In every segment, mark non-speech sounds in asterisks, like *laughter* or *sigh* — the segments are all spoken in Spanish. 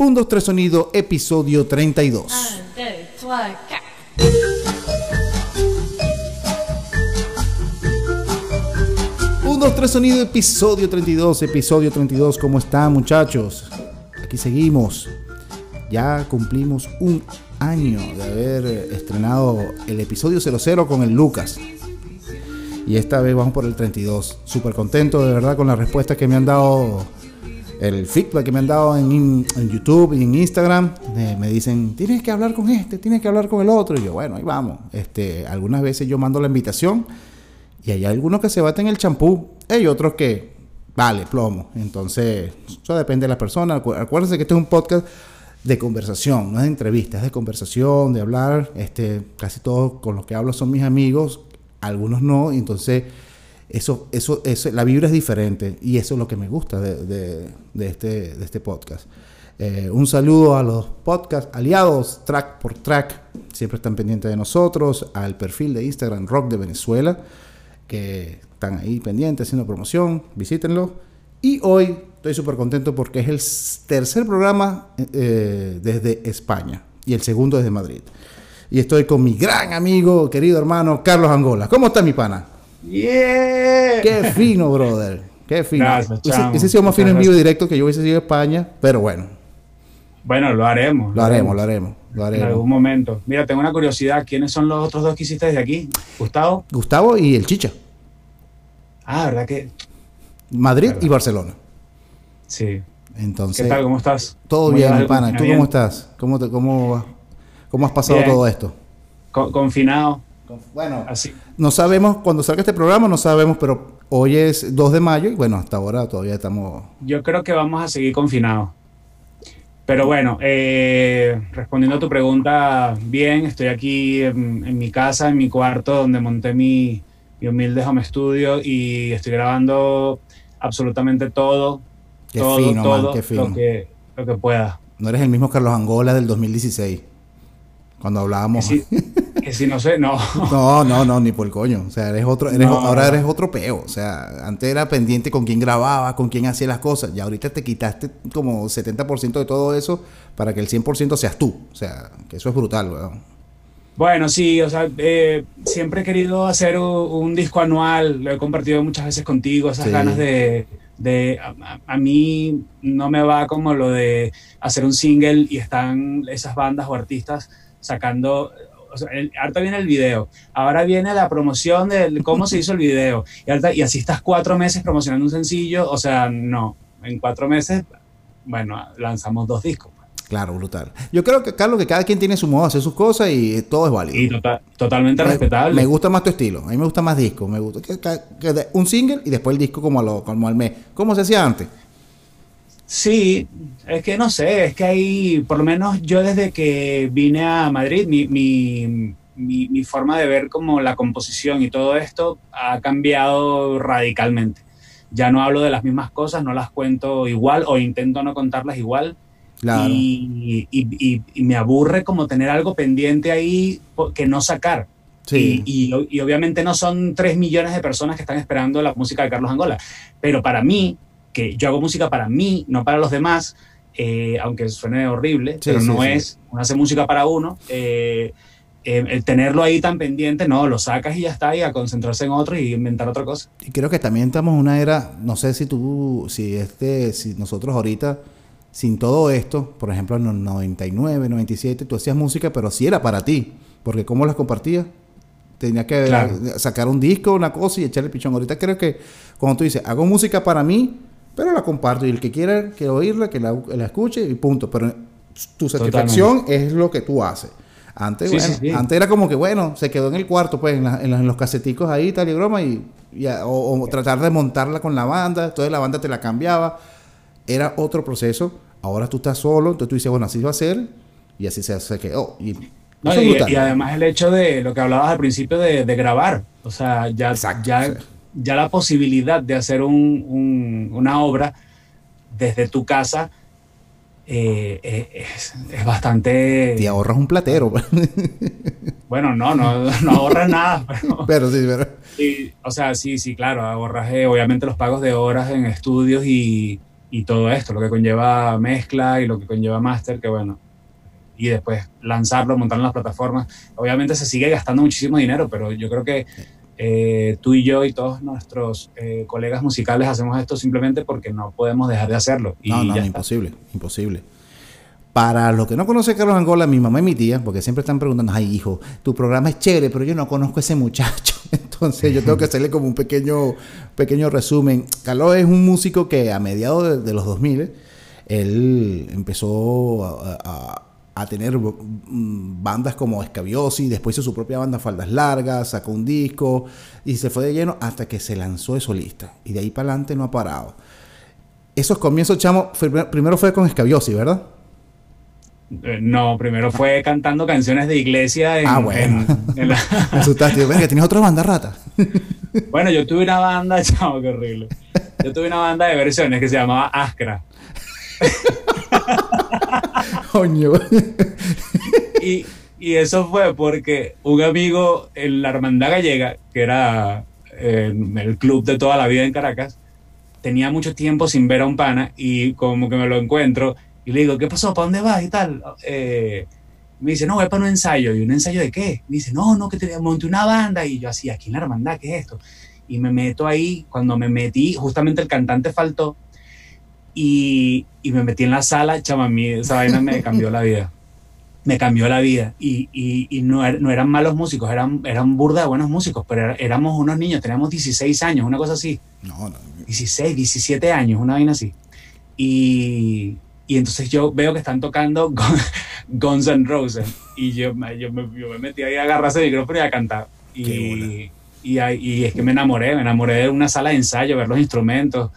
1, 2, 3 Sonido, episodio 32. 1, 2, 3, 4. 1, 2, 3 Sonido, episodio 32, episodio 32. ¿Cómo están muchachos? Aquí seguimos. Ya cumplimos un año de haber estrenado el episodio 00 con el Lucas. Y esta vez vamos por el 32. Súper contento de verdad con la respuesta que me han dado, el feedback que me han dado en, YouTube y en Instagram. Me dicen, tienes que hablar con este, tienes que hablar con el otro. Y yo, bueno, ahí vamos. Este, algunas veces yo mando la invitación y hay algunos que se baten el champú. Hay otros que, vale, plomo. Entonces, eso depende de la persona. Acu- Acuérdense que este es un podcast de conversación, no es de entrevistas, es de conversación, de hablar. Este, casi todos con los que hablo son mis amigos, algunos no. Entonces, eso, eso, eso, la vibra es diferente. Y eso es lo que me gusta de, de- este, de este podcast. Eh, un saludo a los podcast aliados, track por track, siempre están pendientes de nosotros, al perfil de Instagram Rock de Venezuela, que están ahí pendientes haciendo promoción, visítenlo. Y hoy estoy súper contento porque es el tercer programa eh, desde España y el segundo desde Madrid. Y estoy con mi gran amigo, querido hermano Carlos Angola. ¿Cómo está mi pana? ¡Yeah! Qué fino, brother. Qué fino. Gracias, Ese- chamo. ese sido más fino en vivo directo que yo hubiese sido en España, pero bueno, Bueno, lo haremos. lo haremos, lo haremos, lo En algún momento. Mira, tengo una curiosidad. ¿Quiénes son los otros dos que hiciste desde aquí? Gustavo. Gustavo y el Chicha. Ah, ¿verdad que? Madrid Verdad. y Barcelona. Sí. Entonces, ¿Qué tal? ¿Cómo estás? todo ¿Cómo bien, pana. ¿Tú cómo estás? ¿Cómo, te- cómo, cómo has pasado Bien. todo esto? Co- confinado. Bueno, Así. no sabemos cuando salga este programa, no sabemos, pero hoy es 2 de mayo y bueno, hasta ahora todavía estamos. Yo creo que vamos a seguir confinados. Pero bueno, eh, respondiendo a tu pregunta, bien, estoy aquí en, en mi casa, en mi cuarto, donde monté mi, mi humilde home studio y estoy grabando absolutamente todo, Qué todo, fino, man, qué fino. Lo, que, lo que pueda. No eres el mismo Carlos Angola del 2016, cuando hablábamos. Que si no sé, no. *laughs* No, no, no, ni por el coño. O sea, eres otro, eres, No, ahora eres otro peo. O sea, antes era pendiente con quién grababa, con quién hacía las cosas. Y ahorita te quitaste como 70% de todo eso para que el 100% seas tú. O sea, que eso es brutal, weón. Bueno, sí, o sea, eh, siempre he querido hacer un, un disco anual, lo he compartido muchas veces contigo, esas Sí. ganas de... de a mí no me va como lo de hacer un single y están esas bandas o artistas sacando... O sea, el- ahorita viene el video, ahora viene la promoción de cómo se hizo el video, y, así estás cuatro meses promocionando un sencillo, o sea, no, en cuatro meses, bueno, lanzamos dos discos. Claro, brutal. Yo creo que, Carlos, que cada quien tiene su modo de hacer sus cosas y todo es válido. Y tota- totalmente me, respetable. me gusta más tu estilo. A mí me gusta más disco. Me gusta que, un single y después el disco como, a lo, como al mes. ¿Cómo se hacía antes? Sí, es que no sé, es que hay, por lo menos yo desde que vine a Madrid, mi, mi, mi, mi forma de ver como la composición y todo esto ha cambiado radicalmente. Ya no hablo de las mismas cosas, no las cuento igual o intento no contarlas igual. Claro. Y, y- y- y me aburre como tener algo pendiente ahí que no sacar. Sí. Y, obviamente no son tres millones de personas que están esperando la música de Carlos Angola. Pero para mí, que yo hago música para mí, no para los demás, eh, aunque suene horrible, Sí, pero sí, no sí. es, uno hace música para uno. eh, eh, el tenerlo ahí tan pendiente, no, lo sacas y ya está, y a concentrarse en otro y inventar otra cosa. Y creo que también estamos en una era, no sé si tú, si este, si nosotros ahorita, sin todo esto, por ejemplo en los 99, 97, tú hacías música, pero sí era para ti, porque ¿cómo las compartías? Tenías que Claro. sacar un disco, una cosa y echarle pichón. Ahorita creo que cuando tú dices, hago música para mí, pero la comparto y el que quiera que oírla, que la, la escuche y punto. Pero tu satisfacción es lo que tú haces. Antes, Sí, bueno, sí, sí. antes era como que, bueno, se quedó en el cuarto, pues, en, la- en la- en los caseticos ahí, tal y broma, y, y a- o, o tratar de montarla con la banda, entonces la banda te la cambiaba. Era otro proceso. Ahora tú estás solo, entonces tú dices, bueno, así va a ser, y así se, se quedó. Y, No, y, y además el hecho de lo que hablabas al principio de, de grabar, o sea, ya, Exacto, ya. Ya la posibilidad de hacer un- un- una obra desde tu casa eh, eh, es, es bastante... Te ahorras un platero. *laughs* Bueno, no, no, no ahorras nada, *laughs* pero... pero sí, pero, sí, o sea, sí, sí, claro, ahorras eh, obviamente los pagos de horas en estudios y, y todo esto, lo que conlleva mezcla y lo que conlleva master, que bueno, y después lanzarlo, montarlo en las plataformas. Obviamente se sigue gastando muchísimo dinero, pero yo creo que eh, tú y yo y todos nuestros eh, colegas musicales hacemos esto simplemente porque no podemos dejar de hacerlo. Y no, no, imposible, imposible. Para los que no conocen Carlos Angola, mi mamá y mi tía, porque siempre están preguntando, ay hijo, tu programa es chévere, pero yo no conozco a ese muchacho. *laughs* Entonces yo tengo que hacerle como un pequeño, pequeño resumen. Carlos es un músico que a mediados de, los 2000, él empezó a, tener bandas como Escabiosi, después hizo su propia banda Faldas Largas, sacó un disco y se fue de lleno hasta que se lanzó de solista. Y de ahí para adelante no ha parado. Esos comienzos, chamo, primero fue con Escabiosi, ¿verdad? Eh, no, primero fue cantando canciones de iglesia en, ah, bueno. en, la... *laughs* Me asustaste, que tienes otra banda rata. *laughs* bueno, yo tuve una banda, *laughs* chavo, qué horrible. Yo tuve una banda de versiones que se llamaba Ascra. *laughs* Coño. y, y eso fue porque un amigo en la Hermandad Gallega, que era eh, el club de toda la vida en Caracas, tenía mucho tiempo sin ver a un pana y como que me lo encuentro y le digo, ¿qué pasó? ¿Para dónde vas? Y tal. Eh, me dice, no, voy para un ensayo. ¿Y un ensayo de qué? Me dice, no, no, que te monté una banda. Y yo así, aquí en la hermandad, ¿qué es esto? Y me meto ahí, cuando me metí, justamente el cantante faltó. Y, y me metí en la sala, chama, a mí esa vaina me cambió la vida. Me cambió la vida. Y, y, y no, er, no, eran malos músicos, eran, eran burda de buenos músicos, pero éramos unos niños, teníamos 16 años, una cosa así. No, no. 16, 17 años, una vaina así. Y, entonces yo veo que están tocando *laughs* Guns N' Roses. Y yo, yo, me, metí ahí a agarrarse el micrófono y a cantar. Y, y, y, es que me enamoré, me enamoré de una sala de ensayo, ver los instrumentos,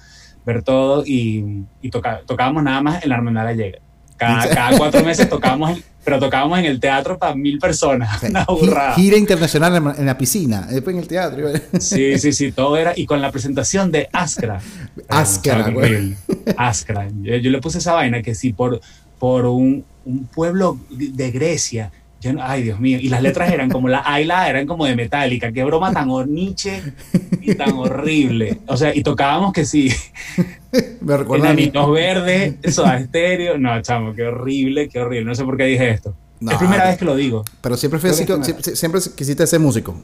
ver todo. Y, y tocábamos nada más en la Hermandad Gallega. Cada, cada cuatro meses tocábamos pero tocábamos en el teatro para mil personas. Una burrada. Gira internacional en la piscina, después en el teatro. Sí, sí, sí, todo era. Y con la presentación de Askra. *laughs* Askra, güey. Askra. Yo, yo, le puse esa vaina que si por, por un, un pueblo de Grecia ay, Dios mío. Y las letras eran como la Ayla, eran como de metálica. Qué broma tan horniche y tan horrible. O sea, y tocábamos que sí. Me recuerda. Verdes, eso estéreo. No, chamo, qué horrible, qué horrible. No sé por qué dije esto. es primera vez que lo digo. Pero siempre, fui así, siempre, quisiste ser músico.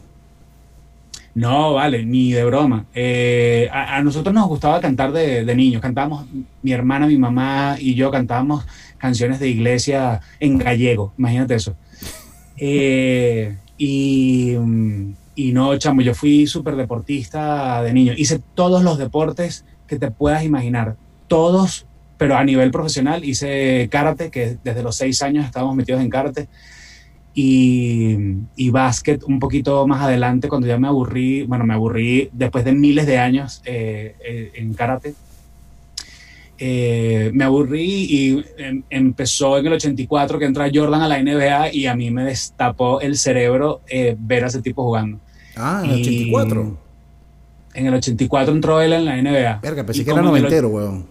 No, vale, ni de broma. Eh, a, nosotros nos gustaba cantar de, de niños. Cantábamos, mi hermana, mi mamá y yo cantábamos canciones de iglesia en gallego. Imagínate eso. Eh, y, y, no, chamo, yo fui súper deportista de niño. Hice todos los deportes que te puedas imaginar. Todos, pero a nivel profesional. Hice karate, que desde los seis años estábamos metidos en karate. Y, y básquet un poquito más adelante, cuando ya me aburrí, bueno, me aburrí después de miles de años eh, eh, en karate eh, me aburrí y em, empezó en el 84 que entra Jordan a la NBA y a mí me destapó el cerebro eh, ver a ese tipo jugando. Ah, en el 84. En el 84 entró él en la NBA. Verga, pensé que era noventero, weón.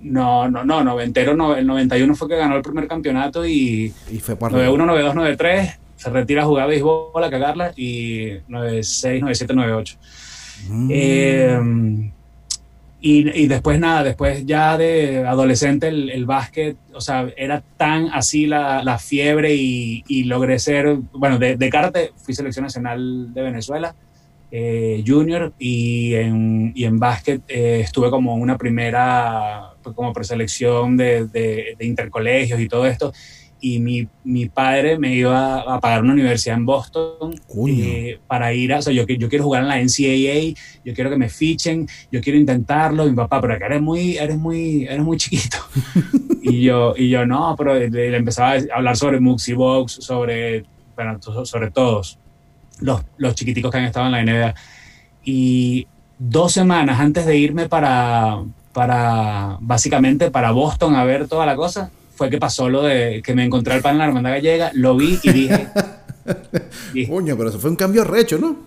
No, no, no, noventero, no, el 91 fue que ganó el primer campeonato y, y fue 91, 92, 93, se retira a jugar béisbol, a cagarla y 96, 97, 98. Eh, y, después nada, después ya de adolescente el, el básquet, o sea, era tan así la, la fiebre y, y, logré ser, bueno, de, de karate fui selección nacional de Venezuela, eh, junior, y en, y en básquet eh, estuve como una primera, como preselección de, de, de intercolegios y todo esto y mi, mi, padre me iba a pagar una universidad en Boston eh, para ir a, o sea, yo, yo quiero jugar en la NCAA, yo quiero que me fichen, yo quiero intentarlo, mi papá, pero que eres muy, eres muy, eres muy chiquito. *laughs* y yo, y yo no, pero le, empezaba a hablar sobre Muxi Box, sobre, bueno, sobre todos los, los chiquiticos que han estado en la NBA. Y dos semanas antes de irme para, para, básicamente para Boston a ver toda la cosa, fue que pasó lo de que me encontré al pan en la hermandad gallega, lo vi y *laughs* dije... Coño, pero eso fue un cambio recho, ¿no?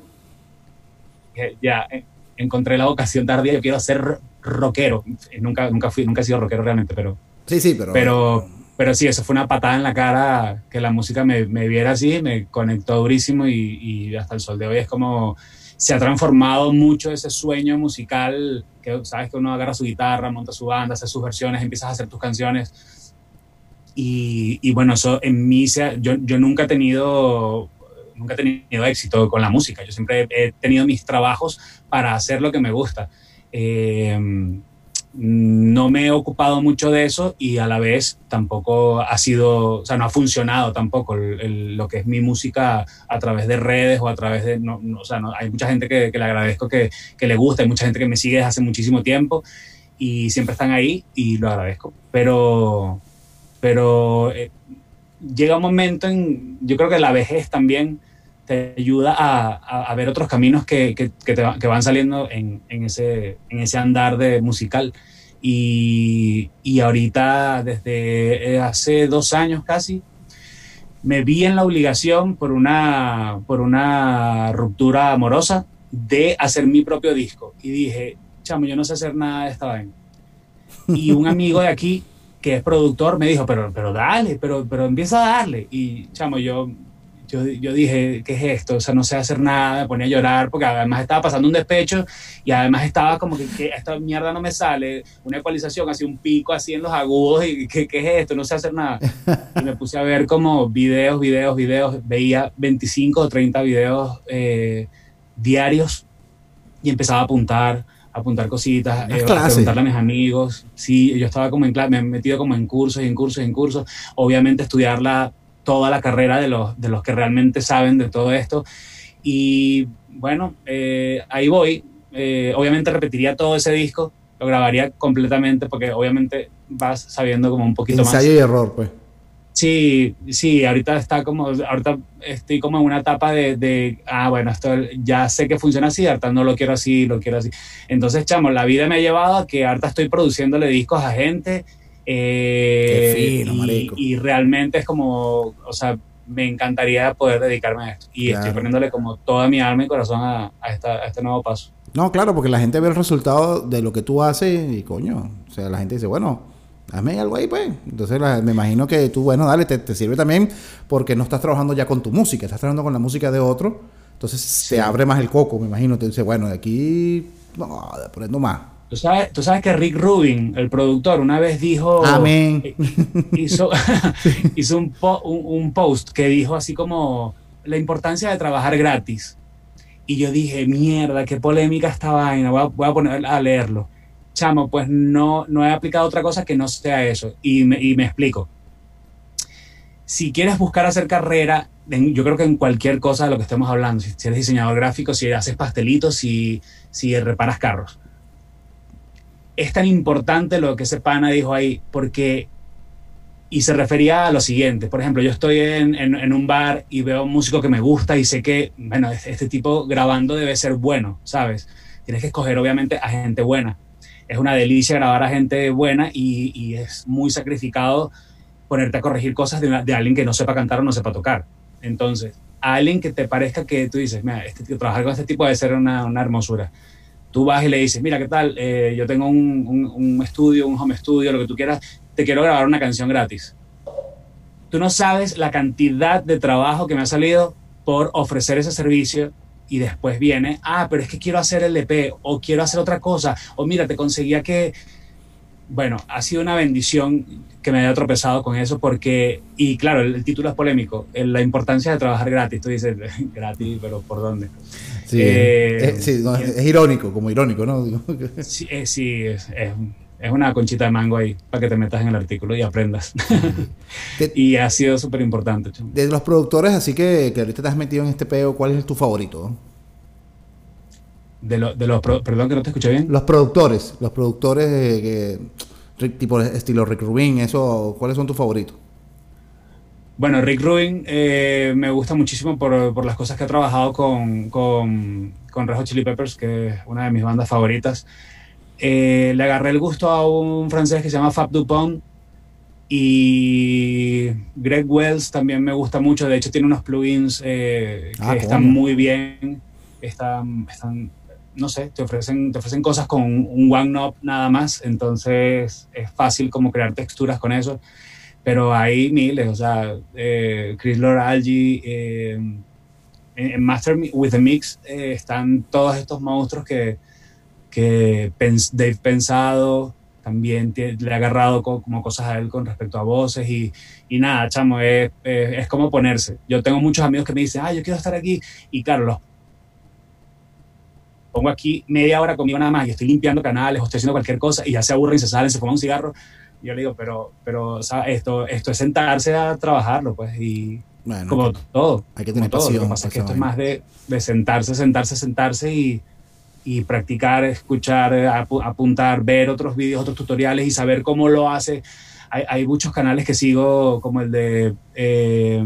Ya, eh, encontré la vocación tardía, yo quiero ser rockero. Nunca, nunca, fui, nunca he sido rockero realmente, pero... Sí, sí, pero... Pero, pero sí, eso fue una patada en la cara, que la música me, me viera así, me conectó durísimo y, y hasta el sol de hoy es como se ha transformado mucho ese sueño musical, que sabes que uno agarra su guitarra, monta su banda, hace sus versiones, empiezas a hacer tus canciones. Y, y bueno, eso en mí, se, yo, yo nunca he tenido nunca he tenido éxito con la música. Yo siempre he, tenido mis trabajos para hacer lo que me gusta. Eh, no me he ocupado mucho de eso y a la vez tampoco ha sido, o sea, no ha funcionado tampoco lo que es mi música a través de redes o a través de, no, o sea, hay mucha gente que, le agradezco que, que, le gusta, hay mucha gente que me sigue desde hace muchísimo tiempo y siempre están ahí y lo agradezco. Pero, pero eh, llega un momento en, yo creo que la vejez también te ayuda a, a, ver otros caminos que, que, que, te, que van saliendo en, en, ese, en ese andar de musical. Y, y ahorita, desde hace dos años casi, me vi en la obligación por una, por una ruptura amorosa de hacer mi propio disco. Y dije, chamo, yo no sé hacer nada de esta vaina. *laughs* Y un amigo de aquí, que es productor, me dijo, pero, pero dale, pero, pero empieza a darle. Y chamo, yo yo, dije, ¿qué es esto? O sea, no sé hacer nada, me ponía a llorar porque además estaba pasando un despecho y además estaba como que, esta mierda no me sale, una ecualización, así un pico así en los agudos y ¿qué, qué es esto? No sé hacer nada. *laughs* Y me puse a ver como videos, videos, videos, veía 25 o 30 videos eh, diarios y empezaba a apuntar apuntar cositas, eh, a preguntarle a mis amigos. Sí, yo estaba como en clase, me he metido como en cursos y en cursos y en cursos. Obviamente estudiarla toda la carrera de los, de los que realmente saben de todo esto. Y bueno, eh, ahí voy. Eh, obviamente repetiría todo ese disco, lo grabaría completamente porque obviamente vas sabiendo como un poquito más. Ensayo y error, pues. Sí, sí, ahorita está como, ahorita estoy como en una etapa de, de, ah, bueno, esto ya sé que funciona así, ahorita no lo quiero así, lo quiero así. Entonces, chamo, la vida me ha llevado a que ahorita estoy produciéndole discos a gente eh, y, realmente es como, o sea, me encantaría poder dedicarme a esto. Y estoy poniéndole como toda mi alma y corazón a, este nuevo paso. No, claro, porque la gente ve el resultado de lo que tú haces y coño, o sea, la gente dice, bueno, hazme algo ahí, pues. Entonces me imagino que tú, bueno, dale, te, sirve también porque no estás trabajando ya con tu música, estás trabajando con la música de otro. Entonces se abre más el coco, me imagino. Te dice, bueno, de aquí, no, poniendo más. Tú sabes, que Rick Rubin, el productor, una vez dijo. Amén. Eh, hizo, *laughs* *laughs* hizo un, un, post que dijo así como la importancia de trabajar gratis. Y yo dije, mierda, qué polémica esta vaina, voy a, voy a poner a leerlo. Chamo, pues no, no he aplicado otra cosa que no sea eso. Y me, y me explico. Si quieres buscar hacer carrera, yo creo que en cualquier cosa de lo que estemos hablando, si, eres diseñador gráfico, si haces pastelitos, si, si reparas carros es tan importante lo que ese pana dijo ahí, porque, y se refería a lo siguiente, por ejemplo, yo estoy en, un bar y veo un músico que me gusta y sé que, bueno, este, este tipo grabando debe ser bueno, ¿sabes? Tienes que escoger obviamente a gente buena. Es una delicia grabar a gente buena y, es muy sacrificado ponerte a corregir cosas de, alguien que no sepa cantar o no sepa tocar. Entonces, a alguien que te parezca que tú dices, mira, este, trabajar con este tipo debe ser una, hermosura tú vas y le dices, mira, ¿qué tal? Eh, yo tengo un, estudio, un home studio, lo que tú quieras, te quiero grabar una canción gratis. Tú no sabes la cantidad de trabajo que me ha salido por ofrecer ese servicio y después viene, ah, pero es que quiero hacer el EP o quiero hacer otra cosa, o mira, te conseguía que... Bueno, ha sido una bendición que me haya tropezado con eso porque, y claro, el, título es polémico, la importancia de trabajar gratis. Tú dices, *laughs* gratis, pero ¿por dónde? Sí, eh, es, irónico, como irónico, ¿no? *laughs* sí, eh, sí es, es, una conchita de mango ahí para que te metas en el artículo y aprendas. *laughs* y ha sido súper importante. De los productores, así que, que ahorita te has metido en este peo, ¿cuál es tu favorito? De, de los, perdón que no te escuché bien. Los productores, los productores que, tipo estilo Rick Rubin, eso, ¿cuáles son tus favoritos? Bueno, Rick Rubin eh, me gusta muchísimo por, por, las cosas que ha trabajado con, con, con Red Chili Peppers, que es una de mis bandas favoritas. Eh, le agarré el gusto a un francés que se llama Fab Dupont y Greg Wells también me gusta mucho. De hecho, tiene unos plugins eh, que ah, están muy bien. Están, están, no sé, te ofrecen, te ofrecen cosas con un one knob nada más. Entonces es fácil como crear texturas con eso pero hay miles, o sea, eh, Chris Loralgi, eh, en, Master with the Mix eh, están todos estos monstruos que, que Dave Pensado también le ha agarrado como cosas a él con respecto a voces y, y nada, chamo, es, es, como ponerse. Yo tengo muchos amigos que me dicen, ah, yo quiero estar aquí y claro, los pongo aquí media hora conmigo nada más y estoy limpiando canales o estoy haciendo cualquier cosa y ya se aburren, se salen, se fuman un cigarro. Y yo le digo, pero, pero esto, esto es sentarse a trabajarlo, pues, y como todo. Hay que tener todo. Lo que pasa es que esto es más de, de sentarse, sentarse, sentarse y, y practicar, escuchar, apuntar, ver otros vídeos, otros tutoriales y saber cómo lo hace. Hay, muchos canales que sigo, como el de eh,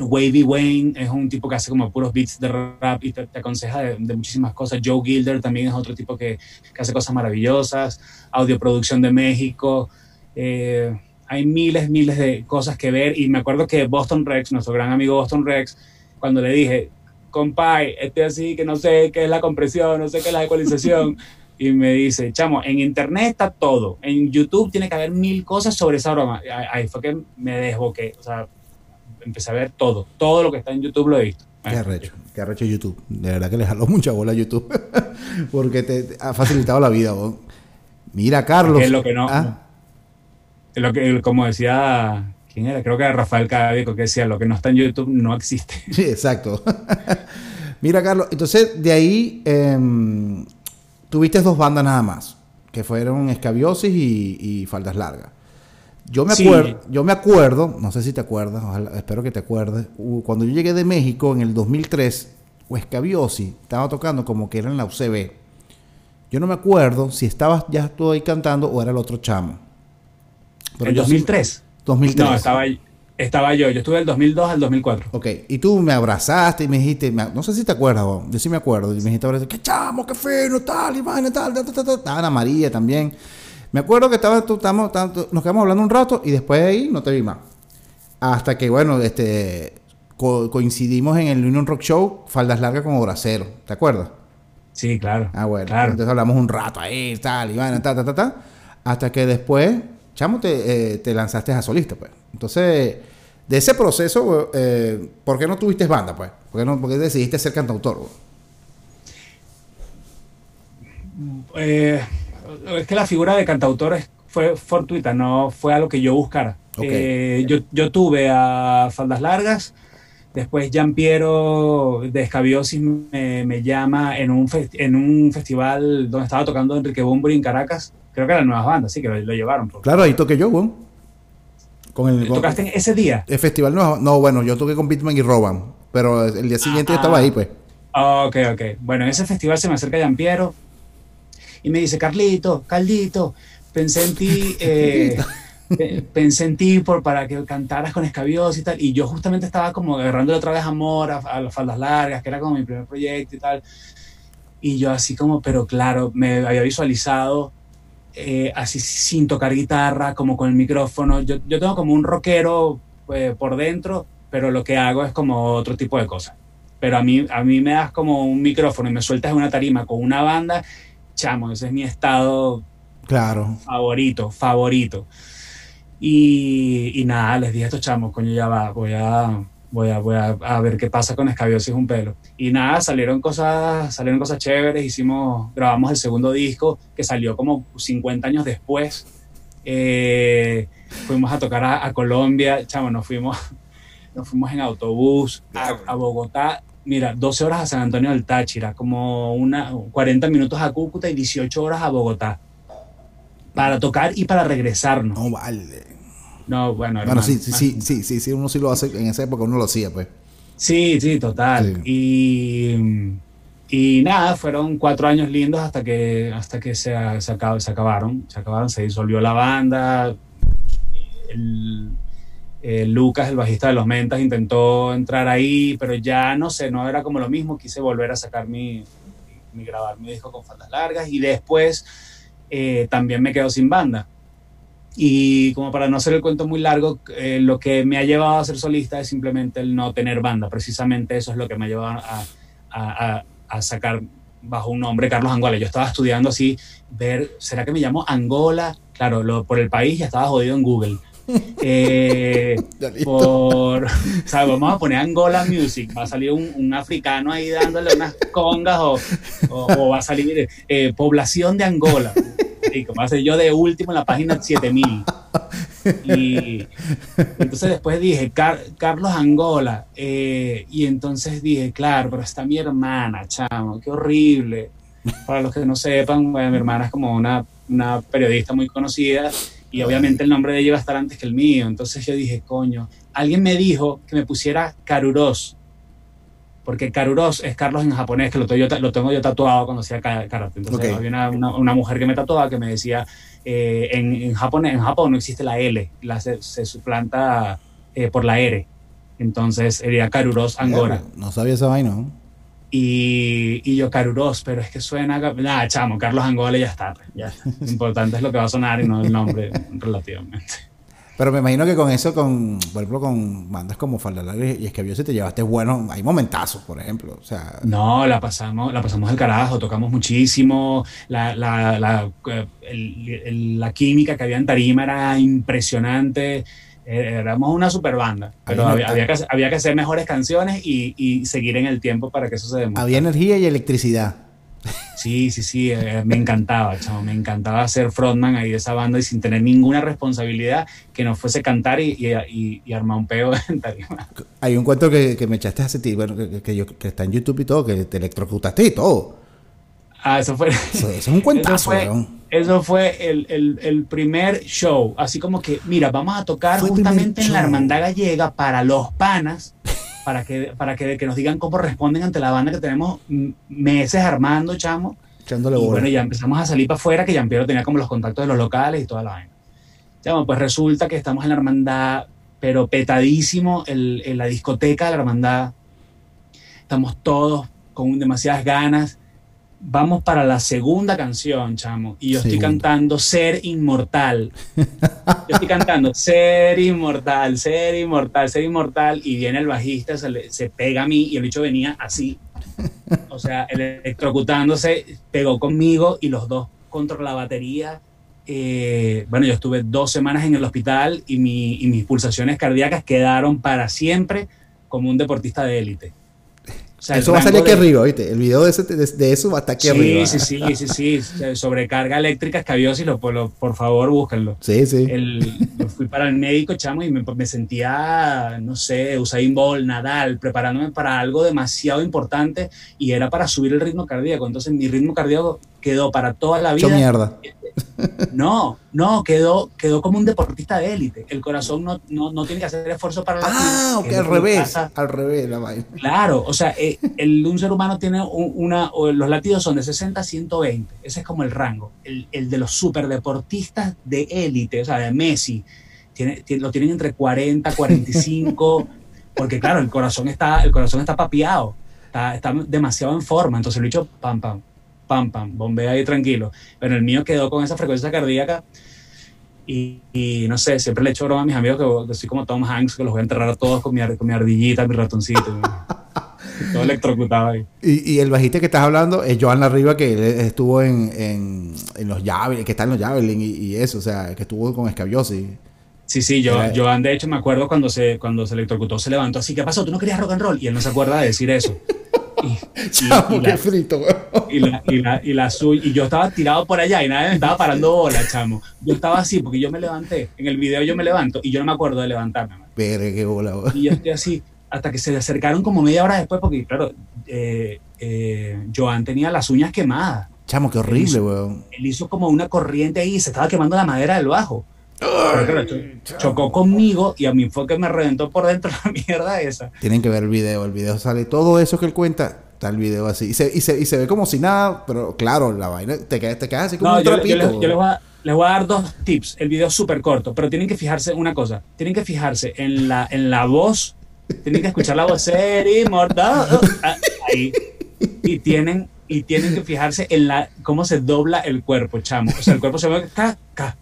Wavy Wayne, es un tipo que hace como puros beats de rap y te, aconseja de, muchísimas cosas. Joe Gilder también es otro tipo que, que hace cosas maravillosas. Audioproducción de México. Eh, hay miles, miles de cosas que ver. Y me acuerdo que Boston Rex, nuestro gran amigo Boston Rex, cuando le dije, compay, este así que no sé qué es la compresión, no sé qué es la ecualización. *laughs* y me dice, chamo, en internet está todo. En YouTube tiene que haber mil cosas sobre esa broma. Ahí fue que me desboqué. O sea, empecé a ver todo. Todo lo que está en YouTube lo he visto. Qué arrecho, qué arrecho YouTube. De verdad que le jaló mucha bola a YouTube. *laughs* Porque te, ha facilitado la vida. Mira, Carlos. Es lo que no. ¿ah? Lo que, como decía ¿Quién era? Creo que era Rafael Cadavico que decía, lo que no está en YouTube no existe. *laughs* Sí, exacto. *laughs* Mira, Carlos, entonces de ahí em, tuviste dos bandas nada más, que fueron Escabiosis y, Faldas Largas. Yo me, acuerdo, yo me acuerdo, no sé si te acuerdas, espero que te acuerdes, cuando yo llegué de México en el 2003, o Escabiosis estaba tocando como que era en la UCB. Yo no me acuerdo si estabas ya tú ahí cantando o era el otro chamo. ¿En 2003? 2003. No, estaba, estaba yo. Yo estuve del 2002 al 2004. Ok. Y tú me abrazaste y me dijiste, no sé si te acuerdas, yo sí me acuerdo. Y me dijiste, qué chamo, qué fino, tal, y tal, tal, tal, tal, Ana María también. Me acuerdo que estaba, tú, nos quedamos hablando un rato y después de ahí no te vi más. Hasta que, bueno, este coincidimos en el Union Rock Show, faldas largas como bracero. ¿Te acuerdas? Sí, claro. Ah, bueno. Entonces hablamos un rato ahí, tal, y bueno, tal, tal, tal, tal. Hasta que después chamo, te, eh, te, lanzaste a solista, pues. Entonces, de ese proceso, eh, ¿por qué no tuviste banda, pues? ¿Por qué, no, por qué decidiste ser cantautor? Eh, es que la figura de cantautor fue fortuita, no fue algo que yo buscara. yo, yo tuve a Faldas Largas, Después Gian Piero de Escabiosis me, me, llama en un, en un festival donde estaba tocando Enrique Bumburi en Caracas Creo que eran nuevas bandas, sí, que lo, llevaron. Claro, ahí toqué yo, weón. Con el, ¿Tocaste ese día? El festival no, no, bueno, yo toqué con Bitman y Roban, pero el día siguiente yo estaba ahí, pues. Ah, ok, ok. Bueno, en ese festival se me acerca Piero y me dice, Carlito, Caldito, pensé en ti, *laughs* eh, pensé en ti por, para que cantaras con Escabios y tal. Y yo justamente estaba como agarrándole otra vez amor a, a las faldas largas, que era como mi primer proyecto y tal. Y yo así como, pero claro, me había visualizado eh, así sin tocar guitarra, como con el micrófono. Yo, yo tengo como un rockero eh, por dentro, pero lo que hago es como otro tipo de cosas. Pero a mí, a mí me das como un micrófono y me sueltas en una tarima con una banda, chamo, ese es mi estado claro. favorito, favorito. Y, y nada, les dije a estos chamos, coño, ya va, voy a voy a, voy a, ver qué pasa con Escabiosis un pelo. Y nada, salieron cosas, salieron cosas chéveres, hicimos, grabamos el segundo disco que salió como 50 años después. Eh, fuimos a tocar a, Colombia, chamo, nos fuimos, *laughs* nos fuimos en autobús a, Bogotá, mira, 12 horas a San Antonio del Táchira, como una, 40 minutos a Cúcuta y 18 horas a Bogotá. Para tocar y para regresarnos. No vale. No, bueno, Bueno, sí, sí, sí, sí, sí, uno sí lo hace, en esa época uno lo hacía, pues. Sí, sí, total. Y, y nada, fueron cuatro años lindos hasta que, hasta que se, se, acabaron, se acabaron, se disolvió la banda. El, Lucas, el bajista de Los Mentas, intentó entrar ahí, pero ya no sé, no era como lo mismo. Quise volver a sacar mi, mi grabar mi disco con faldas largas y después eh, también me quedo sin banda. Y como para no hacer el cuento muy largo, eh, lo que me ha llevado a ser solista es simplemente el no tener banda. Precisamente eso es lo que me ha llevado a, a, a sacar bajo un nombre Carlos Angola. Yo estaba estudiando así, ver, ¿será que me llamo Angola? Claro, lo, por el país ya estaba jodido en Google. *laughs* Eh, por, o sea, vamos a poner Angola Music, va a salir un, africano ahí dándole unas congas o, o, va a salir eh, población de Angola. Yo de último en la página 7000. *laughs* Y entonces después dije, Carlos Angola. Eh, y entonces dije, claro, pero está mi hermana, chamo, qué horrible. Para los que no sepan, mi hermana es como una, una periodista muy conocida y obviamente el nombre de ella iba a estar antes que el mío. Entonces yo dije, coño, alguien me dijo que me pusiera Karuros, porque Karuros es Carlos en japonés, que lo tengo yo, lo tengo yo tatuado cuando hacía karate. Entonces había una, una, mujer que me tatuaba que me decía, eh, en, en, Japón, en Japón no existe la L, la, se, suplanta eh, por la R. Entonces sería Karuros Angora. No sabía esa vaina, ¿no? Y, y, yo, Caruros, pero es que suena. Nada, chamo, Carlos Angola ya está. Ya *laughs* Lo importante es lo que va a sonar y no el nombre, *laughs* relativamente. Pero me imagino que con eso, con, por ejemplo, con bandas como Falda y Escabio, si te llevaste bueno, hay momentazos, por ejemplo. O sea, no, la pasamos, la pasamos del carajo, tocamos muchísimo. La, la, la, la química que había en Tarima era impresionante. Eh, éramos una super banda, pero había, que, había, que, hacer mejores canciones y, y, seguir en el tiempo para que eso se demuestre. Había energía y electricidad. Sí, sí, sí, eh, me encantaba, chavo, me encantaba ser frontman ahí de esa banda y sin tener ninguna responsabilidad que no fuese cantar y, y, y armar un peo *laughs* en tarima. Hay un cuento que, que me echaste hace ti, bueno, que, que, yo, que está en YouTube y todo, que te electrocutaste y todo. Ah, eso fue. Eso, es un cuentazo, eso fue, el, el, el, primer show. Así como que, mira, vamos a tocar justamente en la Hermandad Gallega para los panas, para que, para que, que, nos digan cómo responden ante la banda que tenemos meses armando, chamo. Echándole y bueno, ya empezamos a salir para afuera, que Piero tenía como los contactos de los locales y toda la vaina. Chamo, pues resulta que estamos en la hermandad, pero petadísimo, en la discoteca de la hermandad. Estamos todos con demasiadas ganas vamos para la segunda canción, chamo. Y yo estoy cantando Ser Inmortal. Yo estoy cantando Ser Inmortal, Ser Inmortal, Ser Inmortal. Y viene el bajista, se, se pega a mí y el bicho venía así. O sea, electrocutándose, pegó conmigo y los dos contra la batería. Eh, bueno, yo estuve dos semanas en el hospital y, mi, y mis pulsaciones cardíacas quedaron para siempre como un deportista de élite eso va a salir aquí arriba, ¿viste? El video de, de, eso va a estar aquí arriba. Sí, sí, sí, sí, sí. *laughs* Sobrecarga eléctrica escabiosis, lo, por, por favor, búsquenlo. Sí, sí. El, fui para el médico, chamo, y me, me, sentía, no sé, Usain Bolt, Nadal, preparándome para algo demasiado importante y era para subir el ritmo cardíaco. Entonces mi ritmo cardíaco quedó para toda la vida. mierda. *laughs* No, no, quedó, quedó como un deportista de élite. El corazón no, no, tiene que hacer esfuerzo para la Ah, ok, al revés. Al revés, la vaina. Claro, o sea, eh, el, un ser humano tiene una. Los latidos son de 60 a 120. Ese es como el rango. El, el de los superdeportistas de élite, o sea, de Messi, tiene, lo tienen entre 40, 45. *laughs* porque, claro, el corazón está, el corazón está papiado. Está, está demasiado en forma. Entonces, lo dicho, pam, pam pam, pam, bombea ahí tranquilo. Pero el mío quedó con esa frecuencia cardíaca y, no sé, siempre le echo broma a mis amigos que, soy como Tom Hanks, que los voy a enterrar a todos con mi, con mi ardillita, mi ratoncito. *laughs* todo electrocutado ahí. Y, y, el bajista que estás hablando es Joan Larriba, que estuvo en, en, en los Javelin, que está en los Javelin y, eso, o sea, que estuvo con escabiosis. Sí, sí, yo, Joan, de hecho, me acuerdo cuando se, cuando se electrocutó, se levantó así, ¿qué pasó? ¿Tú no querías rock and roll? Y él no se acuerda de decir eso. Y, *laughs* la, frito, y, la, y, la, y, la y yo estaba tirado por allá y nadie me estaba parando bola, chamo. Yo estaba así porque yo me levanté. En el video yo me levanto y yo no me acuerdo de levantarme. Pero qué bola. Y yo estoy así hasta que se acercaron como media hora después porque, claro, eh, eh, Joan tenía las uñas quemadas. Chamo, qué horrible, weón. Él hizo como una corriente ahí y se estaba quemando la madera del bajo. chocó conmigo y a mí fue que me reventó por dentro *laughs* la mierda esa. Tienen que ver el video, el video sale todo eso que él cuenta Está el video así. Y se, y se, y se ve como si nada, pero claro, la vaina te quedas, te quedas así como un trapito. Yo, les, yo les, voy a, les, voy a, dar dos tips. El video es súper corto, pero tienen que fijarse una cosa. Tienen que fijarse en la, en la voz. Tienen que escuchar la voz ser mortal. Ah, ahí. Y tienen, y tienen que fijarse en la cómo se dobla el cuerpo, chamo. O sea, el cuerpo se ve ca, ca.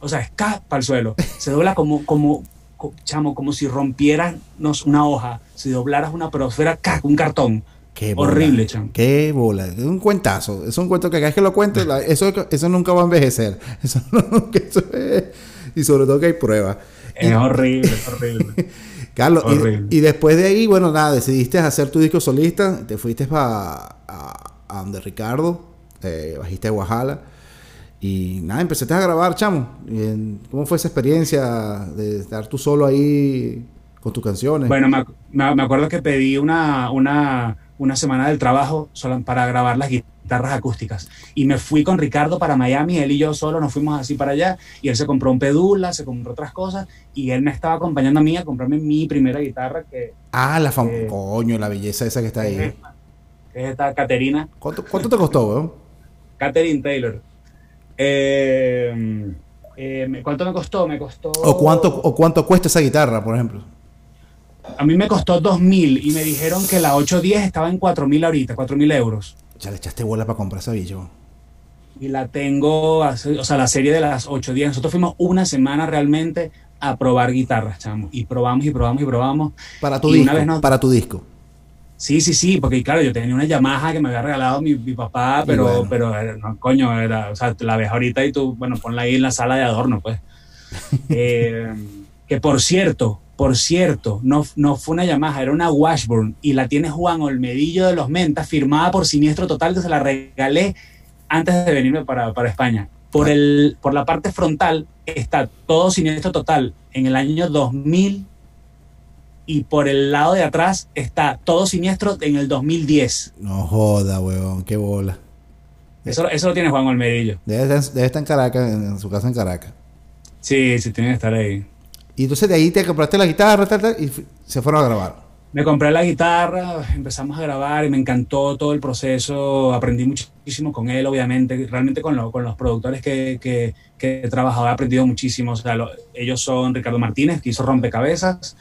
O sea, es ca para el suelo. Se dobla como, como, chamo, como si rompieras una hoja, si doblaras una profera, un cartón. Qué Horrible, chamo. Qué bola. Es un cuentazo. Es un cuento que cada vez que lo cuento, eso, eso nunca va a envejecer. Eso, *laughs* eso, es, y sobre todo que hay pruebas. Es horrible, es horrible. *laughs* Carlos, y, después de ahí, bueno, nada, decidiste hacer tu disco solista, te fuiste para a, a, donde Ricardo, eh, bajiste de Guajala, y nada, empezaste a grabar, chamo. ¿Cómo fue esa experiencia de estar tú solo ahí con tus canciones? Bueno, me, me acuerdo que pedí una, una, una semana del trabajo solo para grabar las guitarras acústicas. Y me fui con Ricardo para Miami, él y yo solo nos fuimos así para allá. Y él se compró un pedula, se compró otras cosas. Y él me estaba acompañando a mí a comprarme mi primera guitarra. que Ah, la fam Coño, la belleza esa que está ahí. Es esta, Caterina. ¿Cuánto, ¿Cuánto, te costó, weón? Catherine Taylor. Eh, eh, ¿Cuánto me costó? Me costó... ¿O cuánto, ¿O cuánto cuesta esa guitarra, por ejemplo? A mí me costó 2.000 y me dijeron que la 810 estaba en 4.000 ahorita, 4.000 euros. Ya le echaste bola para comprar esa billo. Y la tengo, o sea, la serie de las 810. Nosotros fuimos una semana realmente a probar guitarras, chamo. Y probamos y probamos y probamos. Para tu disco. Para tu disco. Sí, sí, sí, porque claro, yo tenía una Yamaha que me había regalado mi, papá, pero, pero no, coño, era, o sea, la ves ahorita y tú, bueno, ponla ahí en la sala de adorno, pues. *laughs* eh, que por cierto, por cierto, no, no fue una Yamaha, era una Washburn y la tiene Juan Olmedillo de los Mentas, firmada por Siniestro Total, que se la regalé antes de venirme para, España. Por, el, por la parte frontal está todo Siniestro Total en el año 2000 y por el lado de atrás está todo Siniestro en el 2010. No joda, huevón, qué bola. Eso, eso lo tiene Juan Olmedillo. Debe, estar en Caracas, en su casa en Caracas. Sí, sí, tiene que estar ahí. Y entonces de ahí te compraste la guitarra y se fueron a grabar. Me compré la guitarra, empezamos a grabar y me encantó todo el proceso. Aprendí muchísimo con él, obviamente. Realmente con, con los productores que, que, he trabajado he aprendido muchísimo. O sea, ellos son Ricardo Martínez, que hizo Rompecabezas.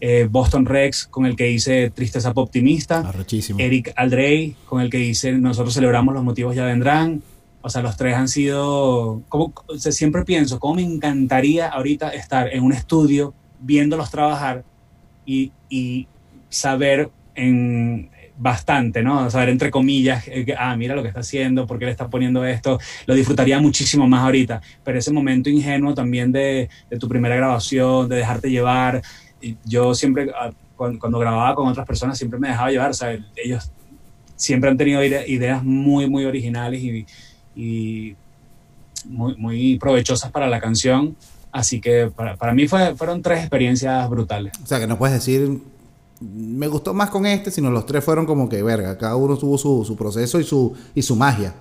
Eh, Boston Rex, con el que hice Tristeza Optimista. Eric Aldrey, con el que hice Nosotros celebramos los motivos ya vendrán. O sea, los tres han sido, como, siempre pienso, cómo me encantaría ahorita estar en un estudio viéndolos trabajar y, y saber en bastante, ¿no? Saber entre comillas, eh, ah, mira lo que está haciendo, por qué le está poniendo esto, lo disfrutaría muchísimo más ahorita, pero ese momento ingenuo también de, de tu primera grabación, de dejarte llevar, yo siempre, ah, cuando, grababa con otras personas, siempre me dejaba llevar, o sea, ellos siempre han tenido ideas muy, muy originales y, y muy, muy provechosas para la canción. Así que para, para mí fue, fueron tres experiencias brutales. O sea, que no puedes decir, me gustó más con este, sino los tres fueron como que, verga, cada uno tuvo su, su proceso y su, y su magia.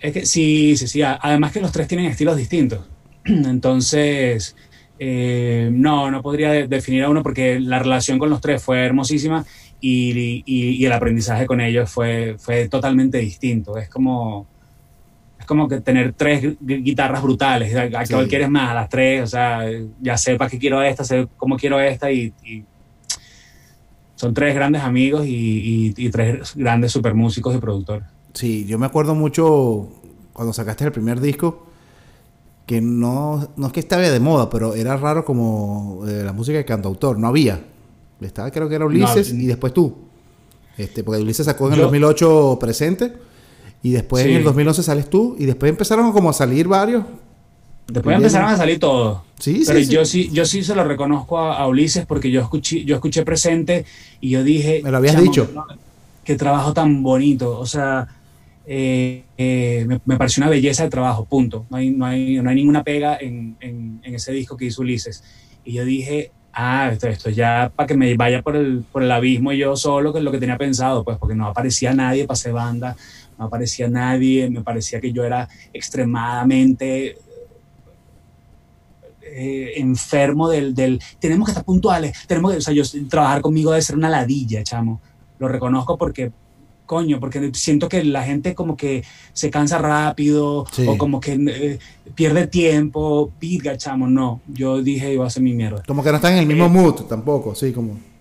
Es que sí, sí, sí. Además que los tres tienen estilos distintos. *clears throat* Entonces, eh, no, no podría definir a uno porque la relación con los tres fue hermosísima y, y, y, el aprendizaje con ellos fue, fue totalmente distinto. Es como, es como que tener tres guitarras brutales. ¿A, qué quieres más? A las tres, o sea, ya sé para qué quiero esta, sé cómo quiero esta y, son tres grandes amigos y, tres grandes super músicos y productores. Sí, yo me acuerdo mucho cuando sacaste el primer disco que no, no es que estaba de moda, pero era raro como eh, la música de cantautor, no había. Estaba creo que era Ulises y después tú. Este, porque Ulises sacó en el 2008 presente y después en el 2011 sales tú y después empezaron como a salir varios. Después empezaron a salir todos. Sí, Pero yo sí, yo sí se lo reconozco a, Ulises porque yo escuché, yo escuché presente y yo dije. Me lo habías dicho. Qué trabajo tan bonito. O sea, eh, eh, me, pareció una belleza de trabajo, punto. No hay, no hay, no hay ninguna pega en, en, ese disco que hizo Ulises. Y yo dije, ah, esto, esto ya para que me vaya por el, por el abismo yo solo, que es lo que tenía pensado, pues porque no aparecía nadie para hacer banda no aparecía nadie, me parecía que yo era extremadamente eh, enfermo del, del, tenemos que estar puntuales, tenemos que, o sea, yo trabajar conmigo debe ser una ladilla, chamo. Lo reconozco porque, coño, porque siento que la gente como que se cansa rápido o como que eh, pierde tiempo, piga, chamo, no. Yo dije, iba a hacer mi mierda. Como que no están en el mismo eh, mood tampoco, sí, como...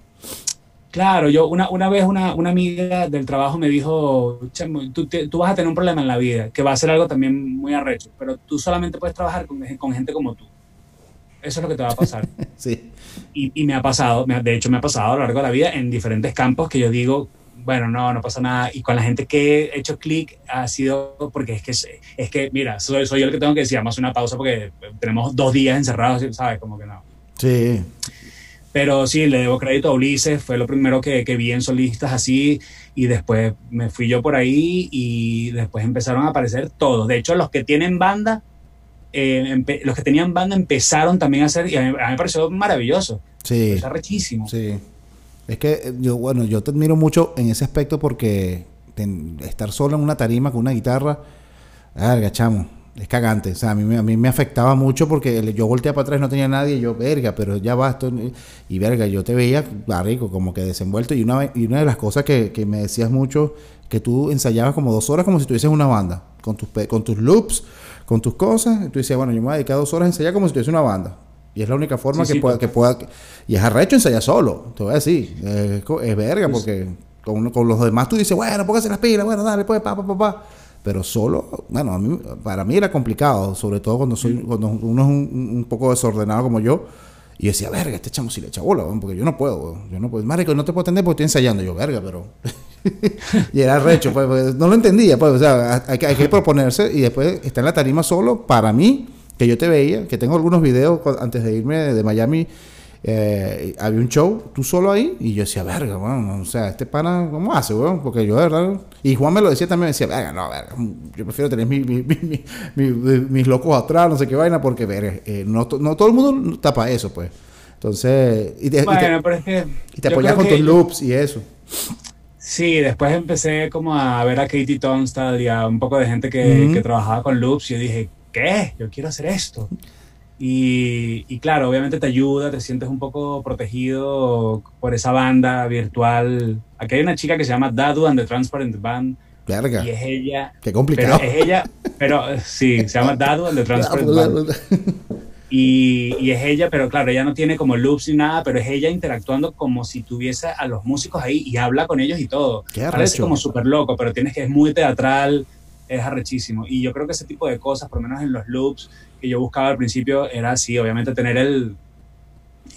Claro, yo una, una vez una, una, amiga del trabajo me dijo, tú, tú, vas a tener un problema en la vida, que va a ser algo también muy arrecho, pero tú solamente puedes trabajar con, con gente como tú. Eso es lo que te va a pasar. *laughs* sí. Y, y, me ha pasado, de hecho me ha pasado a lo largo de la vida en diferentes campos que yo digo, bueno, no, no pasa nada. Y con la gente que he hecho clic ha sido porque es que, es que mira, soy, soy yo el que tengo que decir, vamos a una pausa porque tenemos dos días encerrados, ¿sabes? Como que no. Sí. Pero sí, le debo crédito a Ulises, fue lo primero que, que, vi en solistas así, y después me fui yo por ahí y después empezaron a aparecer todos. De hecho, los que tienen banda, eh, los que tenían banda empezaron también a hacer, y a mí, a mí me pareció maravilloso. Sí. Está rechísimo. Sí. Es que eh, yo, bueno, yo te admiro mucho en ese aspecto porque ten, estar solo en una tarima con una guitarra, verga, chamo, es cagante. O sea, a mí, a mí me afectaba mucho porque yo volteaba para atrás y no tenía nadie y yo, verga, pero ya va, esto, y verga, yo te veía, rico, como que desenvuelto. Y una, y una de las cosas que, que me decías mucho, que tú ensayabas como dos horas como si tuvieses una banda, con tus, con tus loops, con tus cosas. Y tú decías, bueno, yo me voy a dedicar dos horas a ensayar como si tuviese una banda. Y es la única forma Sí, que, sí, pueda, que pueda. Y es arrecho ensayar solo, te voy a decir. Es, verga, porque con, con los demás tú dices, bueno, póngase las pilas, bueno, dale, pues, pa, pa, pa, pa. Pero solo, bueno, a mí, para mí era complicado, sobre todo cuando soy, cuando uno es un, un poco desordenado como yo. Y decía, verga, este chamo sí le echa bola, porque yo no puedo, yo no puedo. Marico, no te puedo atender porque estoy ensayando. Yo, verga, pero. *laughs* y era recho, pues, pues, no lo entendía, pues, o sea, hay, que- hay que proponerse y después está en la tarima solo, para mí, que yo te veía, que tengo algunos videos antes de irme de Miami, eh, había un show, tú solo ahí, y yo decía, verga, bueno, o sea, este pana, ¿cómo hace, weón? Porque yo, de verdad, y Juan me lo decía también, me decía, verga, no, verga, yo prefiero tener mi- mi- mi- mi- mi- mis locos atrás, no sé qué vaina, porque, verga, eh, no, to- no todo el mundo tapa eso, pues. Entonces, y te, y te- pero es que. y te yo apoyas con tus loops y eso. Sí, después empecé como a ver a Katie Tunstall y a un poco de gente que, que trabajaba con loops y yo dije, ¿qué? Yo quiero hacer esto. Y, y claro, obviamente te ayuda, te sientes un poco protegido por esa banda virtual. Aquí hay una chica que se llama Dadu and the Transparent Band Verga, y es ella, qué pero complicado. es ella, pero sí, se llama Dadu and the Transparent Band. Y, y es ella, pero claro, ella no tiene como loops ni nada, pero es ella interactuando como si tuviese a los músicos ahí y habla con ellos y todo. Parece como súper loco, pero tienes que es muy teatral, es arrechísimo. Y yo creo que ese tipo de cosas, por lo menos en los loops que yo buscaba al principio, era así, obviamente tener el,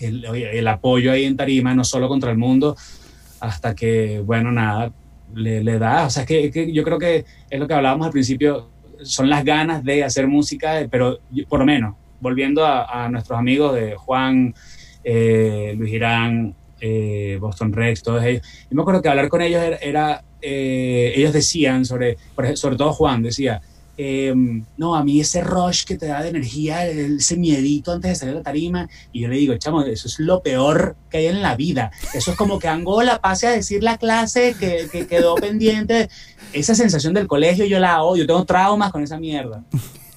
el, apoyo ahí en tarima, no solo contra el mundo, hasta que, bueno, nada, le, da. O sea, es que, yo creo que es lo que hablábamos al principio, son las ganas de hacer música, pero por lo menos, volviendo a, a nuestros amigos de Juan, eh, Luis Irán, eh, Boston Rex, todos ellos. Yo me acuerdo que hablar con ellos era, era, eh, ellos decían sobre, sobre todo Juan decía, eh, no, a mí ese rush que te da de energía, ese miedito antes de salir a la tarima, y yo le digo, chamo, eso es lo peor que hay en la vida. Eso es como que Angola pase a decir la clase que, que quedó *laughs* pendiente. Esa sensación del colegio yo la odio, tengo traumas con esa mierda.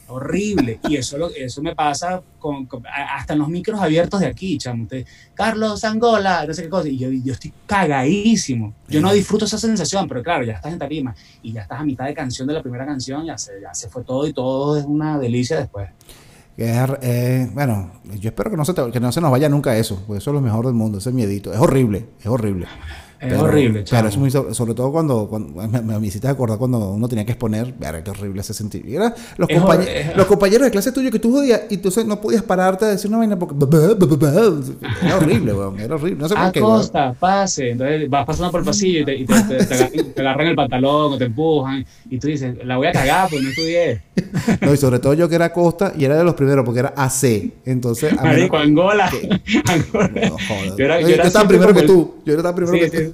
Horrible. Y eso, lo- eso me pasa con, hasta en los micros abiertos de aquí, chamo. Usted, Carlos Angola, no sé qué cosa. Y yo, yo estoy cagadísimo. Yo no disfruto esa sensación, pero claro, ya estás en tarima y ya estás a mitad de canción de la primera canción, ya se, ya se fue todo y todo es una delicia después. Eh, bueno, yo espero que no, se te- que no se nos vaya nunca eso, porque eso es lo mejor del mundo, ese miedito. Es horrible, es horrible. Es horrible, chamo. Pero es muy, so- sobre todo cuando, cuando me, me, me hiciste acordar cuando uno tenía que exponer, verga, qué horrible ese sentir. Y era los, Es compañeros de clase tuyo que tú jodías y tú no podías pararte a decir una vaina porque era horrible, weón, era horrible. No sé por qué, weón. Acosta, pase. Entonces vas pasando por el pasillo y te, y te- te- te agarran, el pantalón o te empujan y tú dices, la voy a cagar, pues no estudié. *laughs* No, y sobre todo yo que era Costa y era de los primeros porque era AC. Entonces, a Marico, Angola. *laughs* Angola. No, joder. Yo era- Yo yo era estaba primero que el- tú. Yo estaba primero Sí, que sí, tú.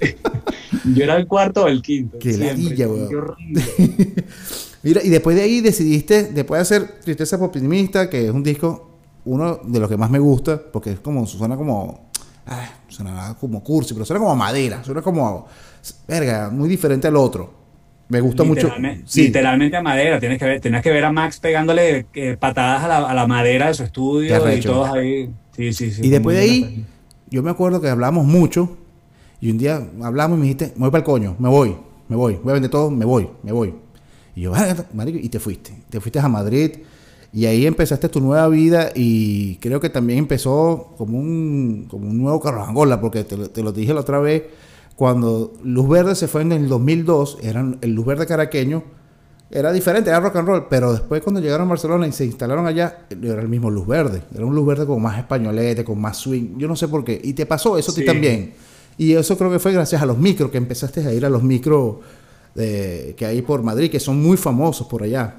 Yo era el cuarto o el quinto. Qué ladilla, weón. Qué horrible. *laughs* Mira, y después de ahí decidiste, después de hacer Tristeza Optimista, que es un disco, uno de los que más me gusta, porque es como, suena como, ah, suena como cursi, pero suena como a madera, suena como, verga, muy diferente al otro. Me gusta mucho. Literalmente, Sí, literalmente a madera. Tienes que ver, tenías que ver a Max pegándole eh, patadas a la, a la madera de su estudio y todos ahí. Sí, sí, sí. y después de ahí, yo me acuerdo que hablamos mucho, y un día hablamos y me dijiste, me voy para el coño, me voy, me voy, voy a vender todo, me voy, me voy. Y yo, "Ah, marico", y te fuiste, te fuiste a Madrid, y ahí empezaste tu nueva vida, y creo que también empezó como un, como un nuevo Carlos Angola, porque te, lo- te lo dije la otra vez, cuando Luz Verde se fue en el 2002, eran, el Luz Verde caraqueño era diferente, era rock and roll, pero después cuando llegaron a Barcelona y se instalaron allá, era el mismo Luz Verde, era un Luz Verde como más españolete, con más swing, yo no sé por qué, y te pasó eso a ti también. Y eso creo que fue gracias a los micros, que empezaste a ir a los micros que hay por Madrid, que son muy famosos por allá.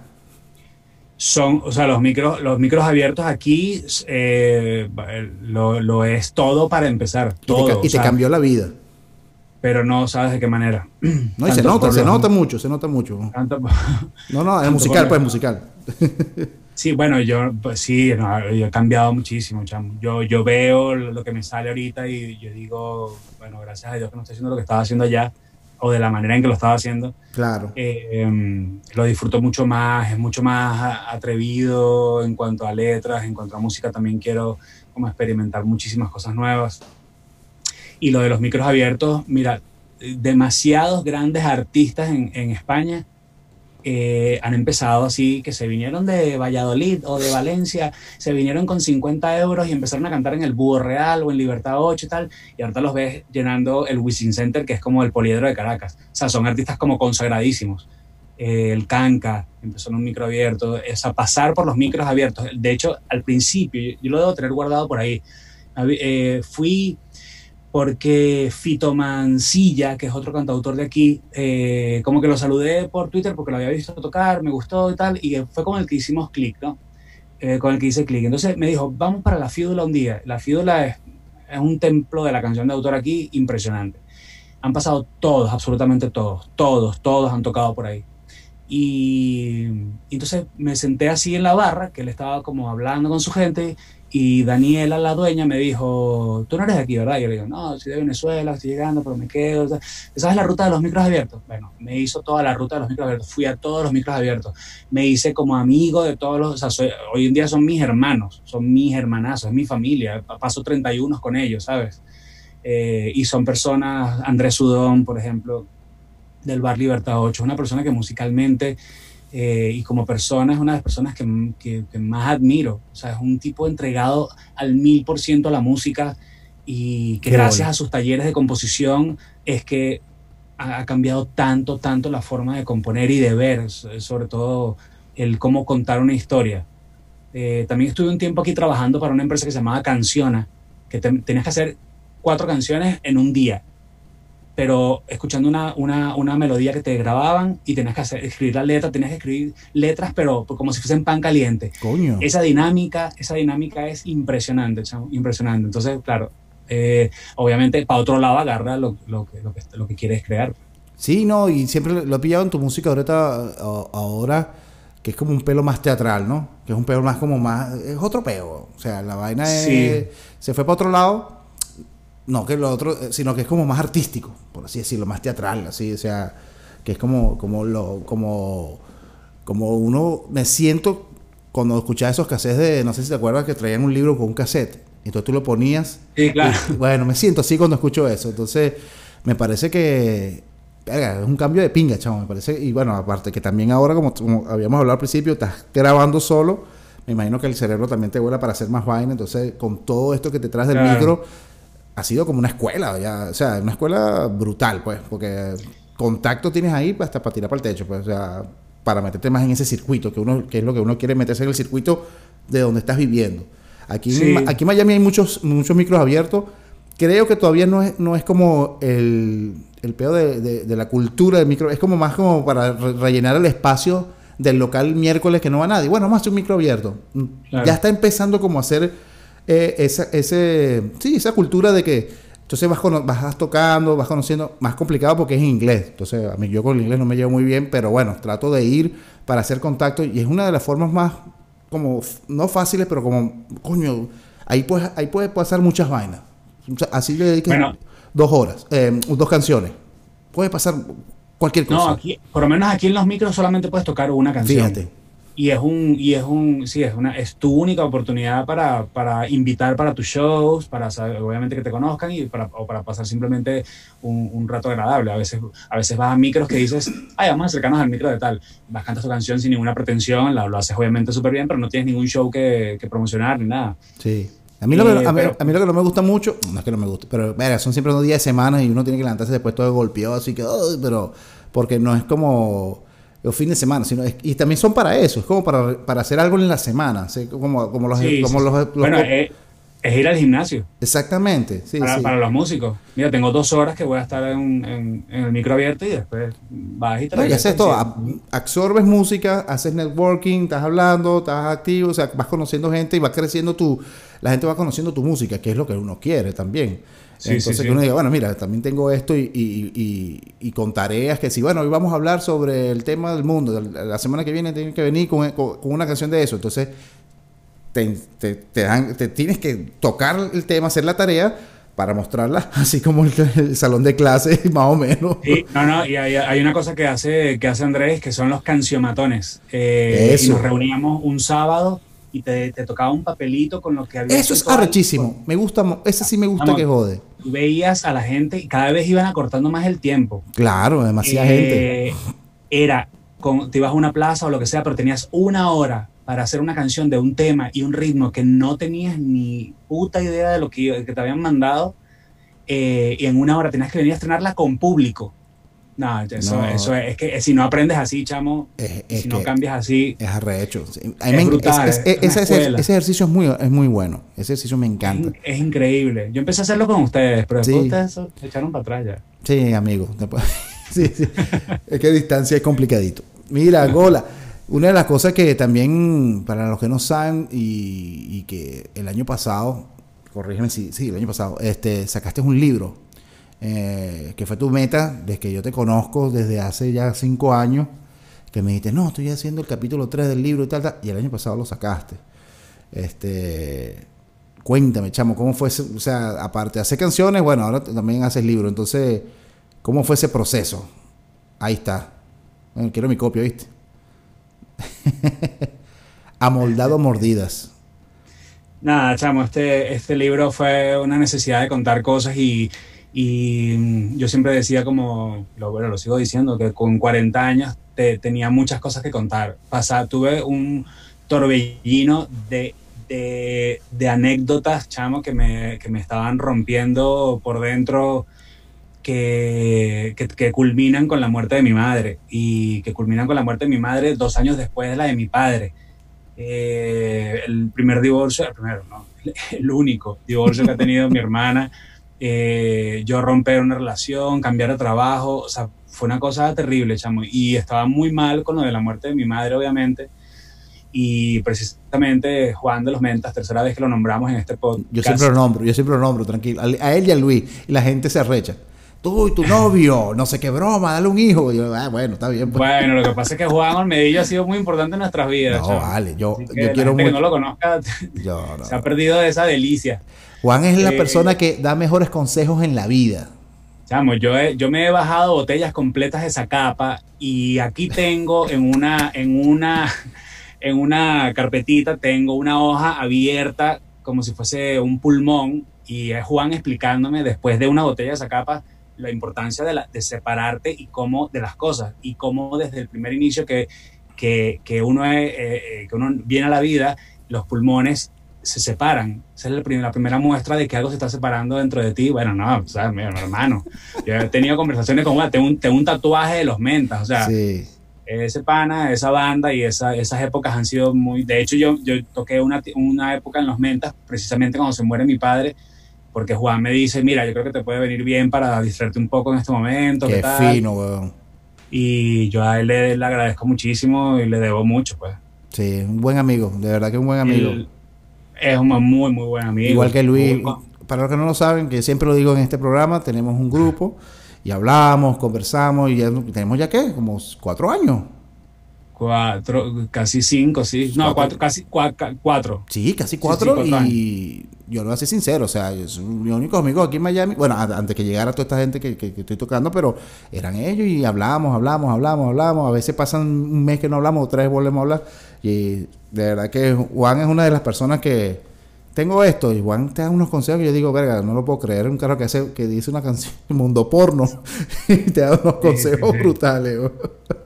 Son, o sea, los micros, los micros abiertos aquí eh, lo, es todo para empezar. Todo, y te, cambió la vida. Pero no sabes de qué manera. *clears throat* No, y se nota, se nota mucho, se nota mucho. no, no, es musical, pues musical. *laughs* Sí, bueno, yo pues sí, yo he cambiado muchísimo, chamo. Yo, yo veo lo que me sale ahorita y yo digo, bueno, gracias a Dios que no estoy haciendo lo que estaba haciendo allá o de la manera en que lo estaba haciendo. Claro. Eh, em, lo disfruto mucho más, es mucho más atrevido en cuanto a letras, en cuanto a música también quiero como experimentar muchísimas cosas nuevas. Y lo de los micros abiertos, mira, demasiados grandes artistas en, en España eh, han empezado así, que se vinieron de Valladolid o de Valencia, se vinieron con 50 euros y empezaron a cantar en el Búho Real o en Libertad 8 y tal, y ahorita los ves llenando el Wisin Center, que es como el poliedro de Caracas. O sea, son artistas como consagradísimos. Eh, el Canca empezó en un micro abierto, es a pasar por los micros abiertos. De hecho, al principio, yo, lo debo tener guardado por ahí, eh, fui porque Fito Mancilla, que es otro cantautor de aquí, eh, como que lo saludé por Twitter porque lo había visto tocar, me gustó y tal, y fue con el que hicimos clic, ¿no? Eh, con el que hice clic. Entonces me dijo, vamos para la Fídula un día. La Fídula es, es un templo de la canción de autor aquí impresionante. Han pasado todos, absolutamente todos, todos, todos han tocado por ahí. Y, y entonces me senté así en la barra, que él estaba como hablando con su gente, y Daniela, la dueña, me dijo, tú no eres de aquí, ¿verdad? Y yo le digo, no, soy de Venezuela, estoy llegando, pero me quedo. ¿Sabes la ruta de los micros abiertos? Bueno, me hizo toda la ruta de los micros abiertos, fui a todos los micros abiertos, me hice como amigo de todos los, o sea, hoy en día son mis hermanos, son mis hermanazos, es mi familia, paso 31 con ellos, ¿sabes? Eh, y son personas, Andrés Sudón, por ejemplo, del Bar Libertad 8, una persona que musicalmente eh, y como persona es una de las personas que, que, más admiro. O sea, es un tipo entregado al mil por ciento a la música y que gracias a sus talleres de composición es que ha, cambiado tanto, tanto la forma de componer y de ver, sobre todo el cómo contar una historia. Eh, también estuve un tiempo aquí trabajando para una empresa que se llamaba Canciona, que tenías que hacer cuatro canciones en un día pero escuchando una, una, una, melodía que te grababan y tenías que hacer, escribir la letra, tenías que escribir letras, pero como si fuesen pan caliente. Coño. Esa dinámica, esa dinámica es impresionante, impresionante. Entonces, claro, eh, obviamente para otro lado agarra lo, lo, que, lo, que, lo que quieres crear. Sí, no, y siempre lo he pillado en tu música ahorita, ahora, que es como un pelo más teatral, ¿no? Que es un pelo más como más, es otro pelo. O sea, la vaina es, se fue para otro lado no que lo otro, eh, sino que es como más artístico, por así decirlo, más teatral, así, o sea, que es como, como lo, como, como uno, me siento cuando escuchaba esos cassettes de, no sé si te acuerdas que traían un libro con un cassette, entonces tú lo ponías. Sí, claro. *laughs* bueno, me siento así cuando escucho eso, entonces me parece que es un cambio de pinga, chavo, me parece, y bueno, aparte que también ahora, como, habíamos hablado al principio, estás grabando solo, me imagino que el cerebro también te vuela para hacer más vaina, entonces con todo esto que te traes del micro ha sido como una escuela, ya, o sea, una escuela brutal, pues, porque contacto tienes ahí hasta para tirar para el techo, pues, o sea, para meterte más en ese circuito, que uno, que es lo que uno quiere meterse en el circuito de donde estás viviendo. Aquí, aquí en Miami hay muchos, muchos micros abiertos. Creo que todavía no es, no es como el, el peor de, de, la cultura del micro, es como más como para rellenar el espacio del local miércoles que no va nadie. Bueno, vamos a hacer un micro abierto. Ya está empezando como a hacer eh, esa, ese, sí, esa cultura de que entonces vas, vas tocando, vas conociendo, más complicado porque es inglés. Entonces, a mí yo con el inglés no me llevo muy bien, pero bueno, trato de ir para hacer contacto y es una de las formas más, como, no fáciles, pero como, coño, ahí puedes, ahí puedes pasar muchas vainas. Así le dediques dos horas, eh, dos canciones. Puede pasar cualquier cosa. No, aquí, por lo menos aquí en los micros solamente puedes tocar una canción. Fíjate y es un y es un sí es una es tu única oportunidad para, para invitar para tus shows para saber, obviamente que te conozcan y para, o para pasar simplemente un, un, rato agradable. A veces a veces vas a micros que dices ay vamos a acercarnos al micro de tal vas cantas tu canción sin ninguna pretensión la, lo haces obviamente súper bien pero no tienes ningún show que, que promocionar ni nada. Sí. A mí, lo que, a, mí, lo que no me gusta mucho, no es que no me guste, pero mira, son siempre unos días de semana y uno tiene que levantarse después todo golpeado, así que, pero porque no es como, los fines de semana, sino y también son para eso, es como para, para hacer algo en la semana, como, como los... como los, bueno, eh, es ir al gimnasio. Exactamente, sí para, sí. para los músicos. Mira, tengo dos horas que voy a estar en, en- en el micro abierto y después vas y te No, y regresas. haces todo, Sí. ab- absorbes música, haces networking, estás hablando, estás activo, o sea, vas conociendo gente y va creciendo tu, la gente va conociendo tu música, que es lo que uno quiere también. Sí, Entonces sí, que sí. uno diga, bueno, mira, también tengo esto y, y- y- y con tareas que si, bueno, hoy vamos a hablar sobre el tema del mundo, la semana que viene tienen que venir con, con- con una canción de eso, entonces te, te- te dan- te tienes que tocar el tema, hacer la tarea para mostrarla, *laughs* así como el, el salón de clases, *laughs* más o menos. Sí, no, no, y hay, hay una cosa que hace, que hace Andrés, que son los cancionmatones. Eh, Eso. Y nos reuníamos un sábado y te, te tocaba un papelito con lo que había Eso es escrito algo. arrechísimo. Me gusta, ese sí me gusta Vamos. que jode. Tú veías a la gente y cada vez iban acortando más el tiempo. Claro, demasiada gente. Eh, Era, con, te ibas a una plaza o lo que sea, pero tenías una hora para hacer una canción de un tema y un ritmo que no tenías ni puta idea de lo que te habían mandado. eh, y en una hora tenías que venir a estrenarla con público. No, eso, No. eso es, es que si no aprendes así, chamo, Es, es si no cambias así, es arrecho. Es brutal, ese, ejercicio es muy, es muy bueno. Ese ejercicio me encanta. es increíble. Yo empecé a hacerlo con ustedes, pero después Sí. ustedes se echaron para atrás ya. Sí, amigo. Después- *laughs* sí, sí. Es que distancia es complicadito. Mira, Gola, una de las cosas que también, para los que no saben, y, y que el año pasado, corrígeme si, sí, el año pasado, este, sacaste un libro, eh, que fue tu meta, desde que yo te conozco, desde hace ya cinco años, que me dijiste, no, estoy haciendo el capítulo 3 del libro y tal, tal, y el año pasado lo sacaste. Este, cuéntame, chamo, ¿cómo fue ese, o sea, aparte de hacer canciones, bueno, ahora también haces libro, entonces, ¿cómo fue ese proceso? Ahí está. Bueno, quiero mi copia, ¿viste? *laughs* Amoldado mordidas. Nada, chamo, este, este libro fue una necesidad de contar cosas y, y, yo siempre decía como, lo, bueno, lo sigo diciendo, que con 40 años te- tenía muchas cosas que contar. Pasa, tuve un torbellino de, de, de anécdotas, chamo, que me, que me estaban rompiendo por dentro, que, que, que culminan con la muerte de mi madre y que culminan con la muerte de mi madre dos años después de la de mi padre. Eh, el primer divorcio, el primero, no, *laughs* el único divorcio que ha tenido mi hermana, eh, yo romper una relación, cambiar de trabajo, o sea, fue una cosa terrible, chamo, y estaba muy mal con lo de la muerte de mi madre, obviamente, y precisamente Juan de los Mentas, tercera vez que lo nombramos en este podcast. Yo siempre lo nombro, yo siempre lo nombro, tranquilo. A, él y a Luis. Y la gente se arrecha. Tú y tu novio, no sé qué broma, dale un hijo. Y yo, ah, bueno, está bien. pues. Bueno, lo que pasa es que Juan Olmedillo ha sido muy importante en nuestras vidas. No, chamo. vale, yo, yo quiero gente que mucho. no lo conozca *laughs* Yo, no. se ha perdido de esa delicia. Juan es la persona que da mejores consejos en la vida. Chamo, yo, he- yo me he bajado botellas completas de esa capa y aquí tengo en una, en una, *laughs* en una carpetita, tengo una hoja abierta como si fuese un pulmón y es Juan explicándome después de una botella de esa capa la importancia de, la- de separarte y cómo de las cosas y cómo desde el primer inicio que, que, que uno, es, eh, eh, que uno viene a la vida, los pulmones se separan. Esa es la, prim- la primera muestra de que algo se está separando dentro de ti. Bueno, no, o sea, mi hermano. Yo he tenido conversaciones con, "Bueno, tengo un, tengo un tatuaje de los mentas, o sea, Sí. ese pana, esa banda y esa, esas épocas han sido muy... De hecho, yo, yo toqué una, una época en los mentas, precisamente cuando se muere mi padre, porque Juan me dice, mira, yo creo que te puede venir bien para distraerte un poco en este momento. ¿qué Qué tal? fino, weón. Y yo a él le, le agradezco muchísimo y le debo mucho, pues. Sí, un buen amigo, de verdad que un buen amigo. Él es un muy, muy buen amigo. Igual que Luis, para los que no lo saben, que siempre lo digo en este programa, tenemos un grupo y hablamos, conversamos y ya tenemos ya qué, como cuatro años. Cuatro, casi cinco, sí. No, Cuatro. cuatro, casi cua- ca- cuatro. Sí, casi sí, cuatro cuatro y yo lo voy a ser sincero, o sea, es mi único amigo aquí en Miami, bueno, antes que llegara toda esta gente que, que- que estoy tocando, pero eran ellos y hablamos, hablamos, hablamos, hablamos, a veces pasan un mes que no hablamos, otra vez volvemos a hablar y de verdad que Juan es una de las personas que tengo esto y Juan te da unos consejos que yo digo, verga, no lo puedo creer, un carro que hace que dice una canción mundo porno *laughs* y te da unos consejos brutales.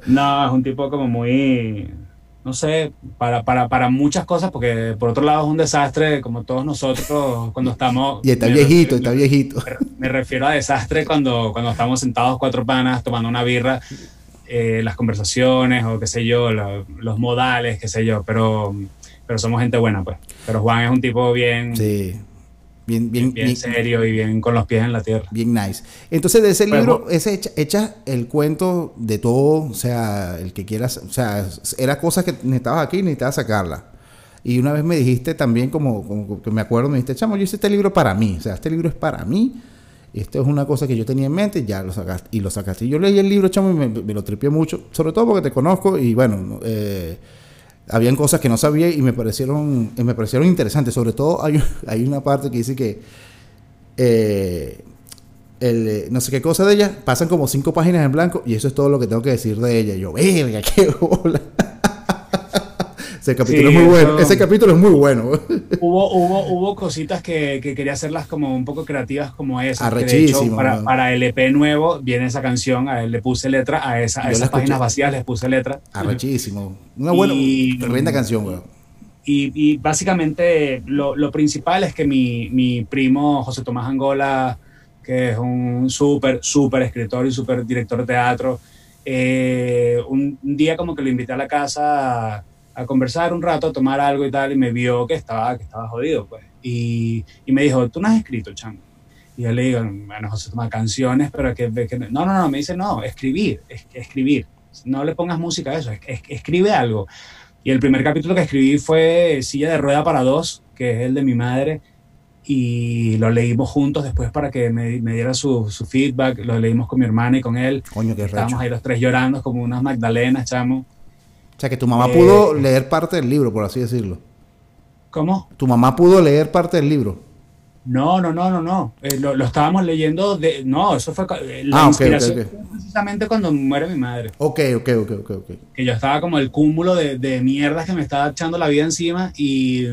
No, es un tipo como muy, no sé, para, para, para muchas cosas, porque por otro lado es un desastre, como todos nosotros cuando estamos... Y está viejito, refiero- está viejito. Me refiero a desastre cuando, cuando estamos sentados cuatro panas tomando una birra, eh, las conversaciones o qué sé yo, la- los modales, qué sé yo, pero, pero somos gente buena, pues. Pero Juan es un tipo bien... Sí. Bien, bien, bien, serio y bien con los pies en la tierra. Bien nice. Entonces, de ese libro, ese echa, echa, el cuento de todo, o sea, el que quieras, o sea, era cosa que necesitabas aquí y necesitabas sacarla. Y una vez me dijiste también, como, como que me acuerdo, me dijiste, chamo, yo hice este libro para mí, o sea, este libro es para mí. Esto es una cosa que yo tenía en mente, ya lo sacaste. Y lo sacaste. Yo leí el libro, chamo, y me, me lo tripié mucho, sobre todo porque te conozco y bueno, eh, habían cosas que no sabía y me parecieron, me parecieron interesantes. Sobre todo hay, *laughs* hay una parte que dice que eh, el, eh, no sé qué cosa de ella, pasan como cinco páginas en blanco y eso es todo lo que tengo que decir de ella. Yo, verga, *laughs* qué bola. Ese capítulo, es muy bueno. Ese capítulo es muy bueno. Hubo, hubo, hubo cositas que, que, quería hacerlas como un poco creativas como esa. Arrechísimo. para, para, el EP nuevo viene esa canción, a él le puse letra, a, esa, a esas páginas vacías les puse letra. Arrechísimo. Una buena, y, tremenda canción, weón. Y, y, básicamente lo, lo, principal es que mi, mi primo José Tomás Angola, que es un súper, súper escritor y súper director de teatro, eh, un, un, día como que lo invité a la casa a conversar un rato, a tomar algo y tal, y me vio que estaba, que estaba jodido, pues. Y, y me dijo, ¿tú no has escrito, chango? Y yo le digo, bueno, José toma canciones, pero que, que, no, no, no, me dice, no, escribir, es, escribir. No le pongas música a eso, es, es, escribe algo. Y el primer capítulo que escribí fue Silla de Rueda para Dos, que es el de mi madre, y lo leímos juntos después para que me, me diera su, su, feedback, lo leímos con mi hermana y con él. Coño, qué Estábamos ahí los tres llorando como unas magdalenas, chamo. O sea, que tu mamá eh, pudo leer parte del libro, por así decirlo. ¿Cómo? Tu mamá pudo leer parte del libro. No, no, no, no, no. Eh, lo, lo, estábamos leyendo de... No, eso fue eh, la ah, inspiración okay, okay, okay. precisamente cuando muere mi madre. Ok, ok, ok, ok. okay. Que yo estaba como el cúmulo de, de mierdas que me estaba echando la vida encima y,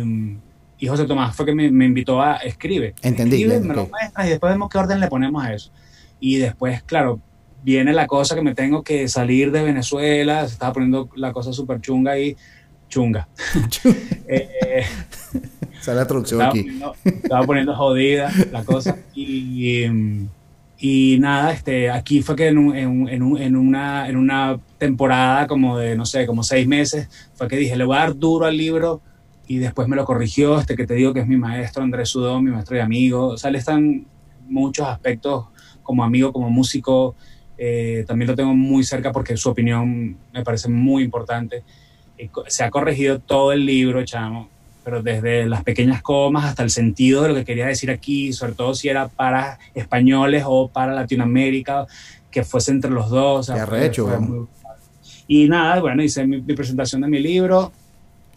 y José Tomás fue que me, me invitó a escribe. Entendí. Escribe, me lo muestras y después vemos qué orden le ponemos a eso. Y después, claro, viene la cosa que me tengo que salir de Venezuela, se estaba poniendo la cosa súper chunga ahí, chunga. *laughs* eh, Sale la traducción estaba aquí. Poniendo, estaba poniendo jodida la cosa y, y, y nada, este, aquí fue que en, un, en, en, en, una, en una temporada como de, no sé, como seis meses, fue que dije, le voy a dar duro al libro y después me lo corrigió, este que te digo que es mi maestro, Andrés Sudón, mi maestro y amigo, o sea, le están muchos aspectos como amigo, como músico, eh, también lo tengo muy cerca porque su opinión me parece muy importante. Se ha corregido todo el libro, chamo, pero desde las pequeñas comas hasta el sentido de lo que quería decir aquí, sobre todo si era para españoles o para Latinoamérica, que fuese entre los dos. O sea, fue, fue muy... Y nada, bueno, hice mi, mi, presentación de mi libro,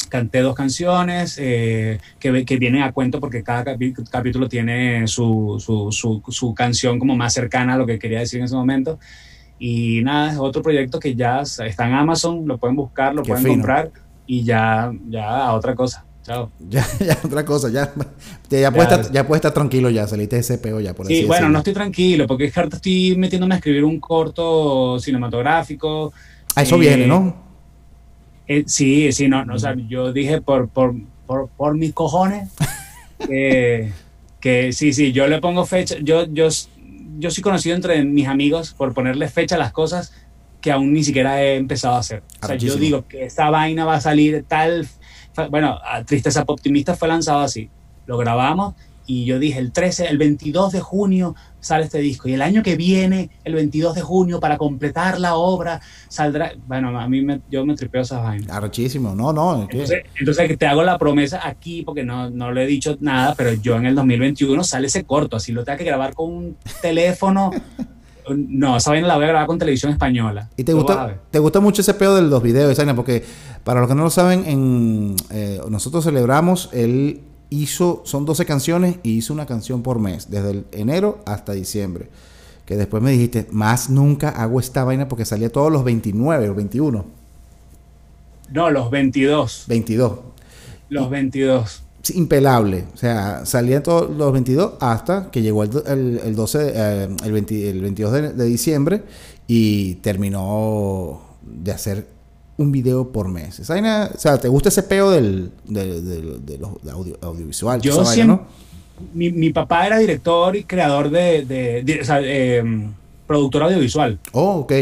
canté dos canciones eh, que, que, vienen a cuento porque cada capítulo tiene su, su, su, su, canción como más cercana a lo que quería decir en ese momento. Y nada, es otro proyecto que ya está en Amazon, lo pueden buscar, lo Qué pueden fino. comprar y ya, ya a otra cosa. Chao. *laughs* Ya, ya otra cosa, ya, ya, ya, puedes estar, ya puedes estar tranquilo ya, saliste de ese peo ya, por Sí, bueno, decirlo. no estoy tranquilo porque es que ahorita estoy metiéndome a escribir un corto cinematográfico. A eso eh, viene, ¿no? Eh, sí, sí, no, no, o sea, yo dije por, por, por, por mis cojones *laughs* que, que sí, sí, yo le pongo fecha, yo, yo, yo soy conocido entre mis amigos por ponerle fecha a las cosas que aún ni siquiera he empezado a hacer. O sea, yo digo que esta vaina va a salir tal, bueno, Tristeza Optimista fue lanzado así, lo grabamos y yo dije el 13, el 22 de junio sale este disco y el año que viene, el 22 de junio, para completar la obra, saldrá, bueno, a mí me, yo me tripeo esas vainas. Arrechísimo, no, no. ¿qué? Entonces, entonces te hago la promesa aquí, porque no, no le he dicho nada, pero yo en el 2021 sale ese corto, así lo tengo que grabar con un teléfono. *laughs* No, esa vaina la voy a grabar con televisión española. ¿Y te gusta, te gusta mucho ese pedo de los videos, esa vaina? Porque para los que no lo saben, en, eh, nosotros celebramos el hizo, son 12 canciones y hizo una canción por mes, desde el enero hasta diciembre. Que después me dijiste, más nunca hago esta vaina porque salía todos los 29 o 21. No, los 22. 22. Los y, 22. Impelable. O sea, salían todos los 22 hasta que llegó el, el, el 12, eh, el, 20, el 22 de, de diciembre y terminó de hacer un video por mes. Esa vaina, o sea, ¿te gusta ese peo del, de, de, de los de audio, audiovisual? Yo vaina, siempre, ¿no? mi, mi, papá era director y creador de, de o sea, eh, productor audiovisual. Oh, ok.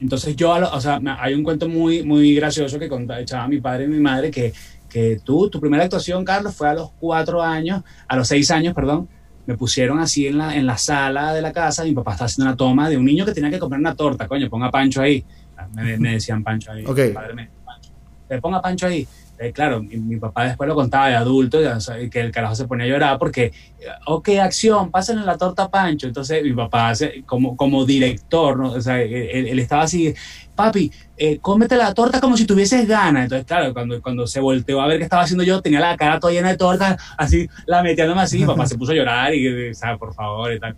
Entonces yo, o sea, hay un cuento muy, muy gracioso que contaba, echaba mi padre y mi madre que, que tú, tu primera actuación, Carlos, fue a los cuatro años, a los seis años, perdón, me pusieron así en la, en la sala de la casa, mi papá estaba haciendo una toma de un niño que tenía que comer una torta, coño, ponga Pancho ahí. Me, me decían Pancho ahí. Ok. Padre, me- Pancho. Le ponga Pancho ahí. Eh, claro, mi, mi papá después lo contaba de adulto, ya, que el carajo se ponía a llorar porque, ok, acción, pásenle la torta a Pancho. Entonces mi papá, como, como director, ¿no? o sea, él, él- él estaba así, papi, eh, cómete la torta como si tuvieses ganas. Entonces, claro, cuando, cuando se volteó a ver qué estaba haciendo yo, tenía la cara toda llena de torta, así, la metiéndome así, mi papá se puso a llorar y, eh, ¿sabes? Por favor, y tal.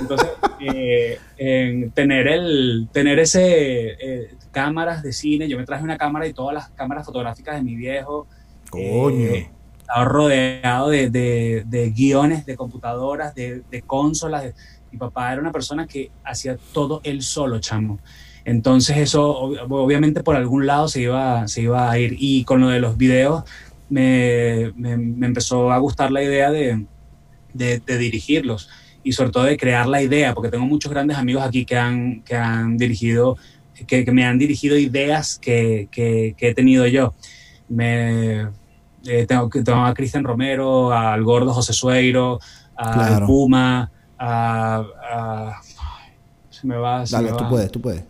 Entonces, eh, en tener, el, tener ese eh, cámaras de cine, yo me traje una cámara y todas las cámaras fotográficas de mi viejo. Coño. Eh, estaba rodeado de, de- de guiones, de computadoras, de, de consolas. mi papá era una persona que hacía todo él solo, chamo. Entonces eso ob- obviamente por algún lado se iba, se iba a ir. Y con lo de los videos me, me- me empezó a gustar la idea de, de- de dirigirlos y sobre todo de crear la idea, porque tengo muchos grandes amigos aquí que han, que han dirigido, que, que me han dirigido ideas que, que- que he tenido yo. Me, eh, tengo, que- tengo a Cristian Romero, al gordo José Sueiro, Claro. Puma, a, a- se me va, se Dale, me tú va. puedes, tú puedes.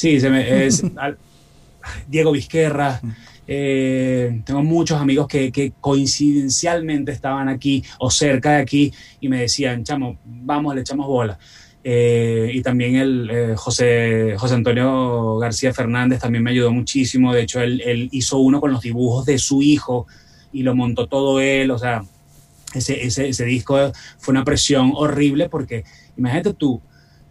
Sí, se me, es *laughs* al- Diego Vizquerra. eh, tengo muchos amigos que, que coincidencialmente estaban aquí o cerca de aquí y me decían, chamo, vamos, le echamos bola. Eh, y también el eh, José, José Antonio García Fernández también me ayudó muchísimo. De hecho, él, él hizo uno con los dibujos de su hijo y lo montó todo él. O sea, ese, ese, ese disco fue una presión horrible porque imagínate tú,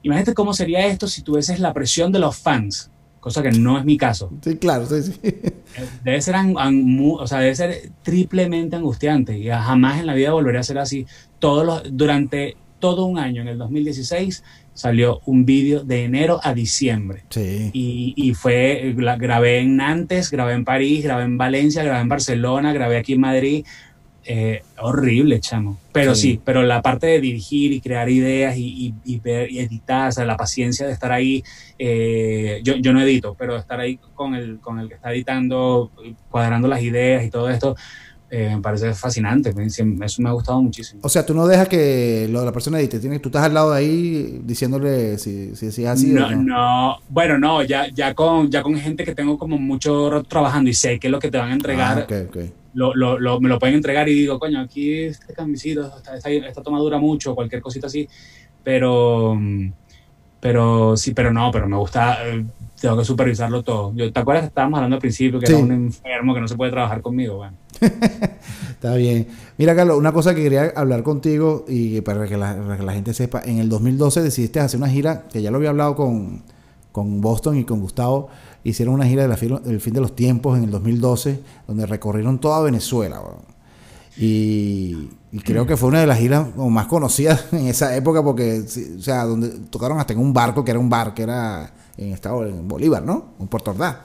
imagínate cómo sería esto si tuvieses la presión de los fans, cosa que no es mi caso. Sí, claro, sí, sí. *laughs* Debe ser, o sea, debe ser triplemente angustiante y jamás en la vida volveré a ser así. Todos los, durante todo un año, en el 2016, salió un vídeo de enero a diciembre. Sí. Y, y fue, la- grabé en Nantes, grabé en París, grabé en Valencia, grabé en Barcelona, grabé aquí en Madrid. Eh, horrible, chamo. Pero Sí. sí. pero la parte de dirigir y crear ideas y, y- y ver y editar, o sea, la paciencia de estar ahí, eh, yo, yo no edito, pero estar ahí con el, con el que está editando, cuadrando las ideas y todo esto, eh, me parece fascinante. Eso me ha gustado muchísimo. O sea, tú no dejas que lo- la persona edite. Tienes, tú estás al lado de ahí diciéndole si, si, si es así no, o no. no, bueno, no, ya, ya, con, ya con gente que tengo como mucho rato trabajando y sé que es lo que te van a entregar, Ah. Lo, lo, lo- me lo pueden entregar y digo, coño, aquí este cambicito, esta, esta, esta toma dura mucho, cualquier cosita así, pero, pero sí, pero no, pero me gusta, eh, tengo que supervisarlo todo. Yo, ¿Te acuerdas que estábamos hablando al principio que Sí. era un enfermo que no se puede trabajar conmigo? Bueno, *laughs* Está bien. Mira, Carlos, una cosa que quería hablar contigo y para que la, para que la gente sepa, en el 2012 decidiste hacer una gira, que ya lo había hablado con, con Boston y con Gustavo, hicieron una gira de la fin- del fin de los tiempos en el 2012, donde recorrieron toda Venezuela. Y, y creo que fue una de las giras más conocidas *laughs* en esa época, porque, o sea, donde tocaron hasta en un barco, que era un bar que era en estado en Bolívar, ¿no? En Puerto Ordaz.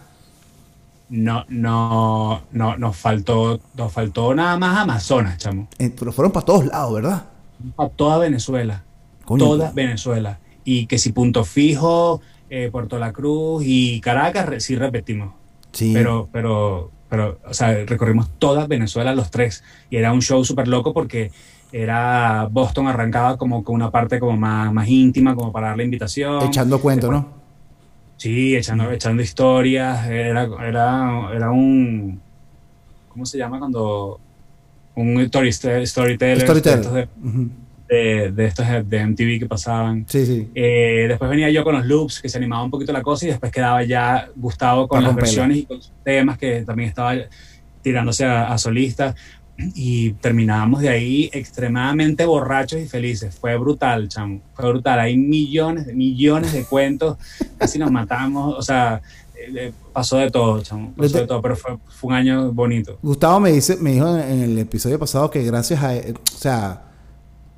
no, no, no, nos faltó, nos faltó nada más Amazonas, chamo. Eh, Pero fueron para todos lados, ¿verdad? A toda Venezuela. Coño, toda pues. Venezuela. Y que si Punto Fijo, eh, Puerto La Cruz y Caracas, sí repetimos. Sí. Pero, pero, pero, o sea, recorrimos toda Venezuela los tres. Y era un show súper loco porque era Boston arrancaba como con una parte como más, más íntima, como para dar la invitación. Echando cuento, ¿no? Sí, echando, echando historias. Era, era, era un. ¿Cómo se llama cuando.? Un story, storyteller. Storyteller. De. De, de estos de MTV que pasaban. Sí, sí. Eh, después venía yo con los loops, que se animaba un poquito la cosa, y después quedaba ya Gustavo con Para las versiones y con sus temas, que también estaba tirándose a, a solista. Y terminábamos de ahí extremadamente borrachos y felices. Fue brutal, chamo. Fue brutal. Hay millones, millones de cuentos. Casi nos matamos. O sea, eh, eh, pasó de todo, chamo. Pasó de todo, pero fue, fue un año bonito. Gustavo me dice, me dijo en, el episodio pasado que gracias a, o sea,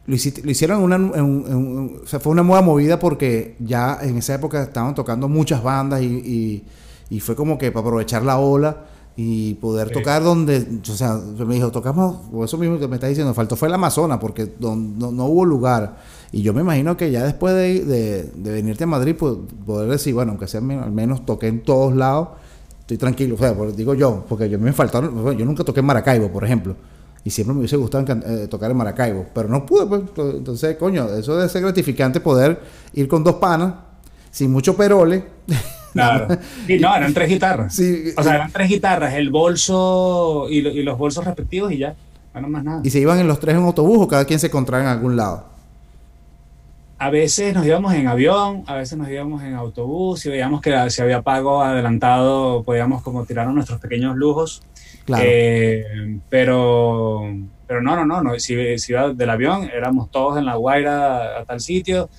lo, hiciste- lo hicieron en una, en en o sea, fue una nueva movida porque ya en esa época estaban tocando muchas bandas y, y, y fue como que para aprovechar la ola y poder Sí. tocar donde, o sea, me dijo, tocamos, o eso mismo que me está diciendo, faltó fue el Amazonas porque don- no, no hubo lugar. Y yo me imagino que ya después de, de- de venirte a Madrid, pues, poder decir, bueno, aunque sea al menos toqué en todos lados, estoy tranquilo. O sea, digo yo, porque yo me faltaron, yo nunca toqué en Maracaibo, por ejemplo. Y siempre me hubiese gustado eh, tocar en Maracaibo, pero no pude, pues. to- Entonces, coño, eso debe ser gratificante poder ir con dos panas, sin mucho perole. *laughs* Claro. Sí, no, eran tres guitarras. Sí, O sea, eran tres guitarras, el bolso y, lo- y los bolsos respectivos y ya. No más nada. y se iban en los tres en autobús o cada quien se encontraba en algún lado. A veces nos íbamos en avión, a veces nos íbamos en autobús, si veíamos que si había pago adelantado, podíamos como tirarnos nuestros pequeños lujos. Claro. Eh, pero, pero no, no, no, no. Si, si iba del avión, éramos todos en La Guaira a tal sitio.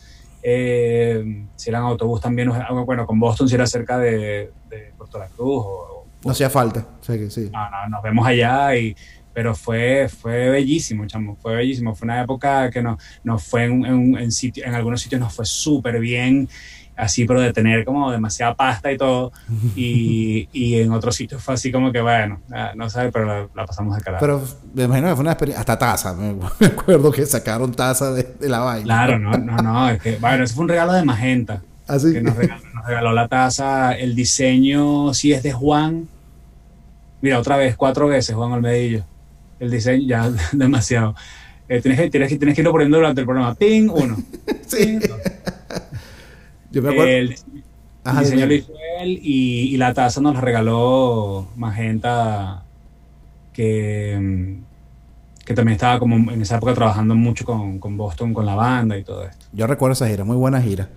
Eh, si era en autobús también, bueno, con Boston si era cerca de, de Puerto La Cruz. O, no hacía falta. O sea que sí. no, no, nos vemos allá y pero fue fue bellísimo chamo fue bellísimo fue una época que nos, nos fue en, en, en, sitio, en algunos sitios nos fue súper bien así pero de tener como demasiada pasta y todo *laughs* y, y en otros sitios fue así como que bueno ah, no sabes pero la, la pasamos de carajo Pero me imagino que fue una experiencia. Hasta taza. Me me *laughs* acuerdo que sacaron taza de, de la vaina. claro no no no es que bueno eso fue un regalo de Magenta Así que nos regaló, nos regaló la taza el diseño sí es de Juan mira otra vez cuatro veces Juan Olmedillo el diseño ya *laughs* demasiado Eh, tienes, que, tienes, que, tienes que irlo poniendo durante el programa ping uno Sí. ping, dos. Yo me acuerdo. el, Ajá, el diseño dime. lo hizo él y, y la taza nos la regaló Magenta que, mm, que también estaba como en esa época trabajando mucho con, con Boston con la banda y todo esto Yo recuerdo esa gira, muy buena gira.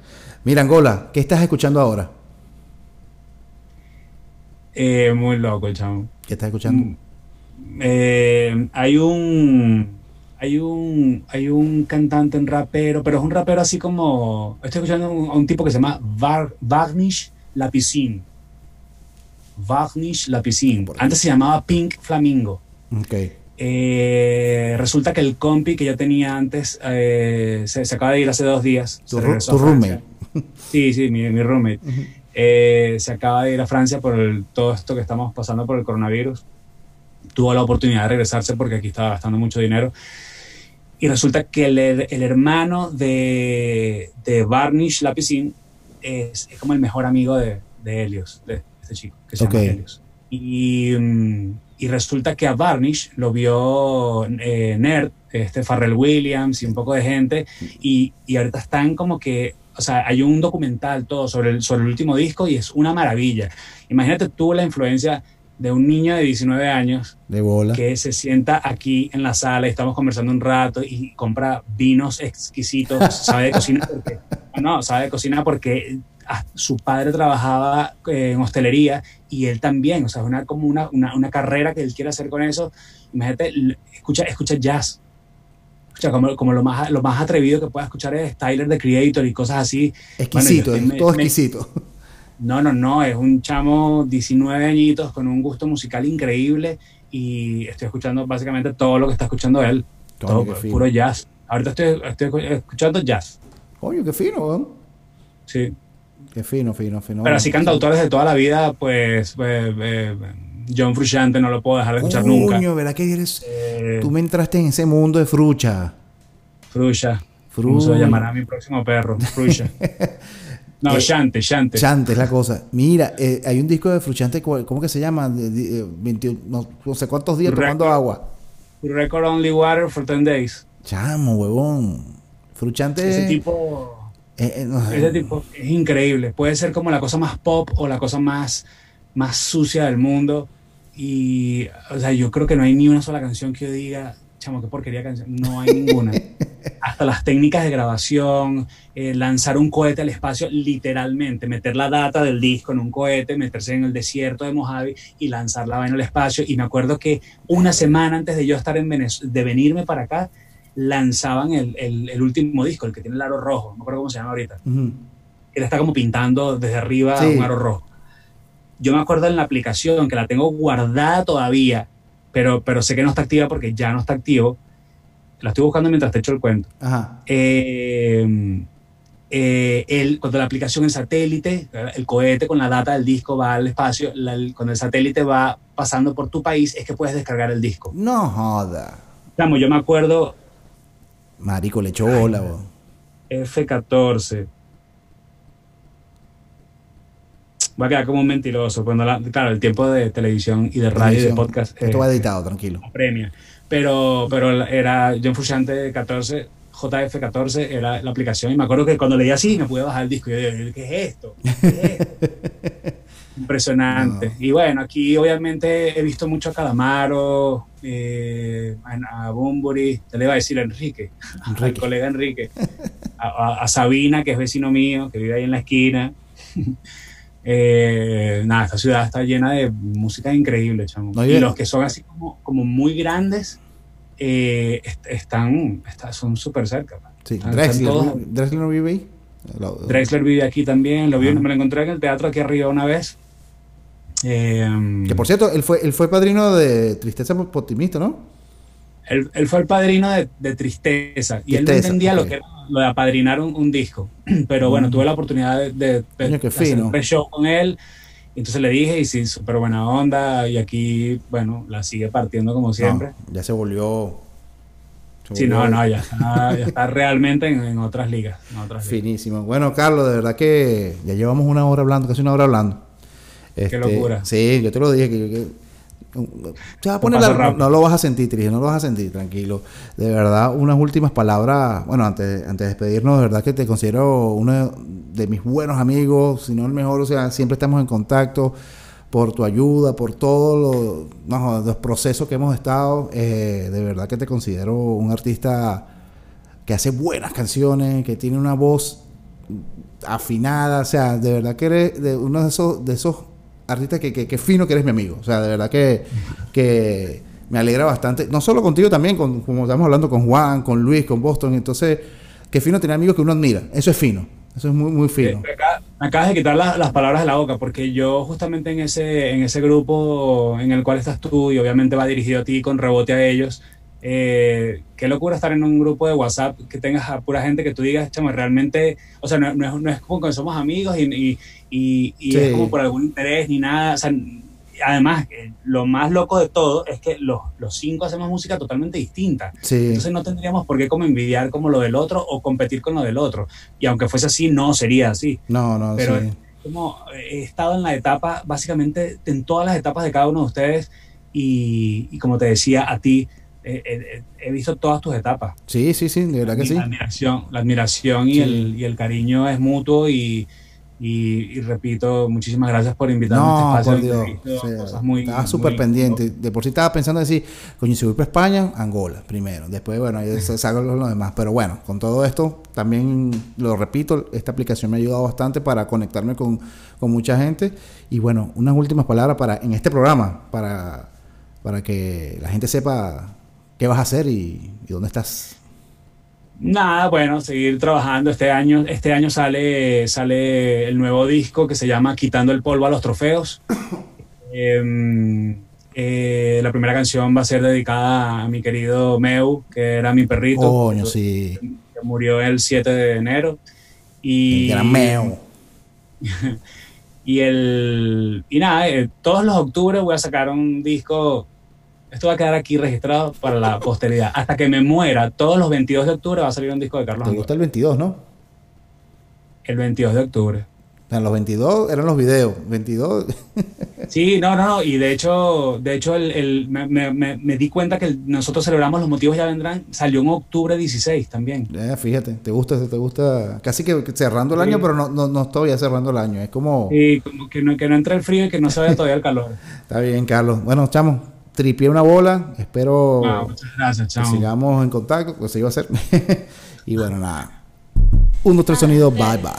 Mira, Angola, ¿qué estás escuchando ahora? Eh, muy loco el chamo ¿Qué estás escuchando? Mm, eh, hay un hay un hay un cantante un rapero pero es un rapero así como estoy escuchando a un, a un tipo que se llama Var, Varnish Lapicine Varnish aquí. antes se llamaba Pink Flamingo Ok. Eh, resulta que el compi que yo tenía antes eh, se, se acaba de ir hace dos días Tu, tu roommate. Sí, sí, mi, mi roommate. Eh, se acaba de ir a Francia por el- todo esto que estamos pasando por el coronavirus. Tuvo la oportunidad de regresarse porque aquí estaba gastando mucho dinero. Y resulta que el, el hermano de, de Varnish Lapicine es, es como el mejor amigo de, de Helios, de este chico, que se Ok. llama Helios. Y, mm, y resulta que a Varnish lo vio eh, Nerd, este Farrell Williams y un poco de gente, y, y ahorita están como que, o sea, hay un documental todo sobre el, sobre el último disco y es una maravilla. Imagínate tú la influencia de un niño de 19 años De bola. que se sienta aquí en la sala y estamos conversando un rato y compra vinos exquisitos, *laughs* sabe de cocina porque, no, sabe de cocina porque ah, su padre trabajaba eh, en hostelería y él también, o sea, es una, como una, una, una carrera que él quiere hacer con eso. Imagínate, escucha, escucha jazz. Escucha, como, como lo, más, lo más atrevido que pueda escuchar es Tyler, the Creator y cosas así. Exquisito, Bueno, yo todo me- exquisito. No, no, no, es un chamo 19 añitos con un gusto musical increíble y estoy escuchando básicamente todo lo que está escuchando él, Coño, todo puro jazz. Ahorita estoy, estoy escuchando jazz, Coño, qué fino, weón. sí. Qué fino, fino, fino. Pero así cantautores de toda la vida, pues eh, eh, John Frusciante no lo puedo dejar de escuchar nunca. Coño, ¿verdad que eres? Eh, Tú me entraste en ese mundo de frucha. Fruscia, como se Frucha. llamará mi próximo perro, Fruscia. *laughs* No, Eh, Shante, Shante. Chante es la cosa. Mira, eh, hay un disco de Fruchante, ¿cuál- ¿cómo que se llama? De- de- eh, 21, no, no sé cuántos días tomando agua. Record Only Water for 10 Days. Chamo, huevón. Fruchante. Ese tipo... eh, eh, no sé. Ese tipo es increíble. Puede ser como la cosa más pop o la cosa más, más sucia del mundo. Y, o sea, yo creo que no hay ni una sola canción que yo diga, chamo, qué porquería canción. No hay ninguna. *laughs* Hasta las técnicas de grabación, eh, lanzar un cohete al espacio, literalmente, meter la data del disco en un cohete, meterse en el desierto de Mojave y lanzar la vaina al espacio. Y me acuerdo que una semana antes de yo estar en Venezuela, de venirme para acá, lanzaban el, el- el último disco, el que tiene el aro rojo, no me acuerdo cómo se llama ahorita Ujú. él está como pintando desde arriba Sí. un aro rojo. Yo me acuerdo en la aplicación que la tengo guardada todavía, pero, pero sé que no está activa porque ya no está activo. La estoy buscando mientras te echo el cuento. Ajá. Eh, eh, el- cuando la aplicación, el satélite, el cohete con la data del disco va al espacio, la- cuando el satélite va pasando por tu país, es que puedes descargar el disco. No joda. Chamo, yo me acuerdo Marico, le echó bola, weón. F14. Voy a quedar como un mentiroso. Cuando claro, el tiempo de televisión y de radio y de podcast. Esto va editado, tranquilo. Premia. Pero, pero era John Frusciante 14, JF14 era la aplicación y me acuerdo que cuando leía así me pude bajar el disco y yo dije, ¿qué es esto? ¿Qué es esto? *laughs* Impresionante. Y bueno, aquí obviamente he visto mucho a Calamaro, eh, a, Bumburi, te le iba a decir a Enrique, *laughs* al colega Enrique, *laughs* a, Sabina, que es vecino mío, que vive ahí en la esquina. Eh, nada, esta ciudad está llena de música increíble, chamo. y los que son así como, como muy grandes eh, están, son súper cerca. Sí, Drexler, no vive ahí. Drexler vive aquí también, lo vi, me lo encontré en el teatro aquí arriba una vez. Eh, que por cierto, él fue, él fue padrino de Tristeza Optimista, ¿no? Él, él, fue el padrino de, de Tristeza, y él no entendía lo que era lo de apadrinar un, disco. *clears throat* Pero bueno, mm. tuve la oportunidad de, de, hacer un show con él. Entonces le dije, y sí, súper buena onda, y aquí, bueno, la sigue partiendo como siempre. ya se volvió. sí, no, no, ya está, realmente en, otras ligas, Finísimo. Bueno, Carlos, de verdad que ya llevamos una hora hablando, casi una hora hablando. Qué este, locura. Sí, yo te lo dije que, no lo vas a sentir, triste, no lo vas a sentir, tranquilo. De verdad, unas últimas palabras. Bueno, antes, antes de despedirnos, de verdad que te considero uno de mis buenos amigos, si no el mejor. O sea, siempre estamos en contacto por tu ayuda, por todos los, procesos que hemos estado. Eh, de verdad que te considero un artista que hace buenas canciones, que tiene una voz afinada. O sea, de verdad que eres de uno de esos, de esos artista que, que, fino que eres mi amigo. O sea, de verdad que, que me alegra bastante. No solo contigo también, con, como estamos hablando con Juan, con Luis, con Boston. Entonces, qué fino tener amigos que uno admira. Eso es fino. Eso es muy, muy fino. Me acabas de quitar las palabras de la boca, porque yo justamente en ese, en ese grupo en el cual estás tú, y obviamente va dirigido a ti con rebote a ellos, eh, qué locura estar en un grupo de WhatsApp que tengas a pura gente que tú digas, chamo, realmente, o sea, no, no, es, no es, como que somos amigos y, y, y, es como por algún interés ni nada. O sea, además, eh, lo más loco de todo es que los, los cinco hacemos música totalmente distinta. Entonces no tendríamos por qué como envidiar como lo del otro o competir con lo del otro. Y aunque fuese así, no sería así. No, no, Pero como he estado en la etapa, básicamente en todas las etapas de cada uno de ustedes y, y como te decía a ti, he visto todas tus etapas. Sí, sí, sí, de verdad que sí. La admiración, la admiración y, el, y el cariño es mutuo y, y, repito, muchísimas gracias por invitarme a este espacio. Por Dios. estaba súper pendiente. De por sí estaba pensando en decir, coño, si voy para España, Angola primero. Después, bueno, yo saco lo demás. Pero bueno, con todo esto, también lo repito, esta aplicación me ha ayudado bastante para conectarme con, con mucha gente. Y bueno, unas últimas palabras para en este programa, para, para que la gente sepa ¿Qué vas a hacer y, dónde estás? Nada, bueno, seguir trabajando. Este año, este año sale, sale el nuevo disco que se llama Quitando el polvo a los trofeos. *laughs* Em, eh, la primera canción va a ser dedicada a mi querido Meu, que era mi perrito. Coño, sí. Que murió el 7 de enero. Y, era Meu. *laughs* y el y nada, eh, todos los octubres voy a sacar un disco esto va a quedar aquí registrado para la posteridad. Hasta que me muera, todos los 22 de octubre va a salir un disco de Carlos ¿Te gusta el 22, no? El 22 de octubre. En los 22 eran los videos, 22. *laughs* sí, no, no, no. Y de hecho, de hecho el, me, di cuenta que nosotros celebramos Los Motivos Ya Vendrán. Salió en octubre 16 también. Eh, fíjate, te gusta, te gusta. Casi que cerrando el año, pero no, no, no ya cerrando el año. Es como. Sí, como que no, que no entre el frío y que no se vaya todavía el calor. *laughs* Está bien, Carlos. Bueno, chamo, tripié una bola. Espero que sigamos en contacto, pues se iba a hacer. *laughs* y bueno, nada. Un, otro sonido, bye bye.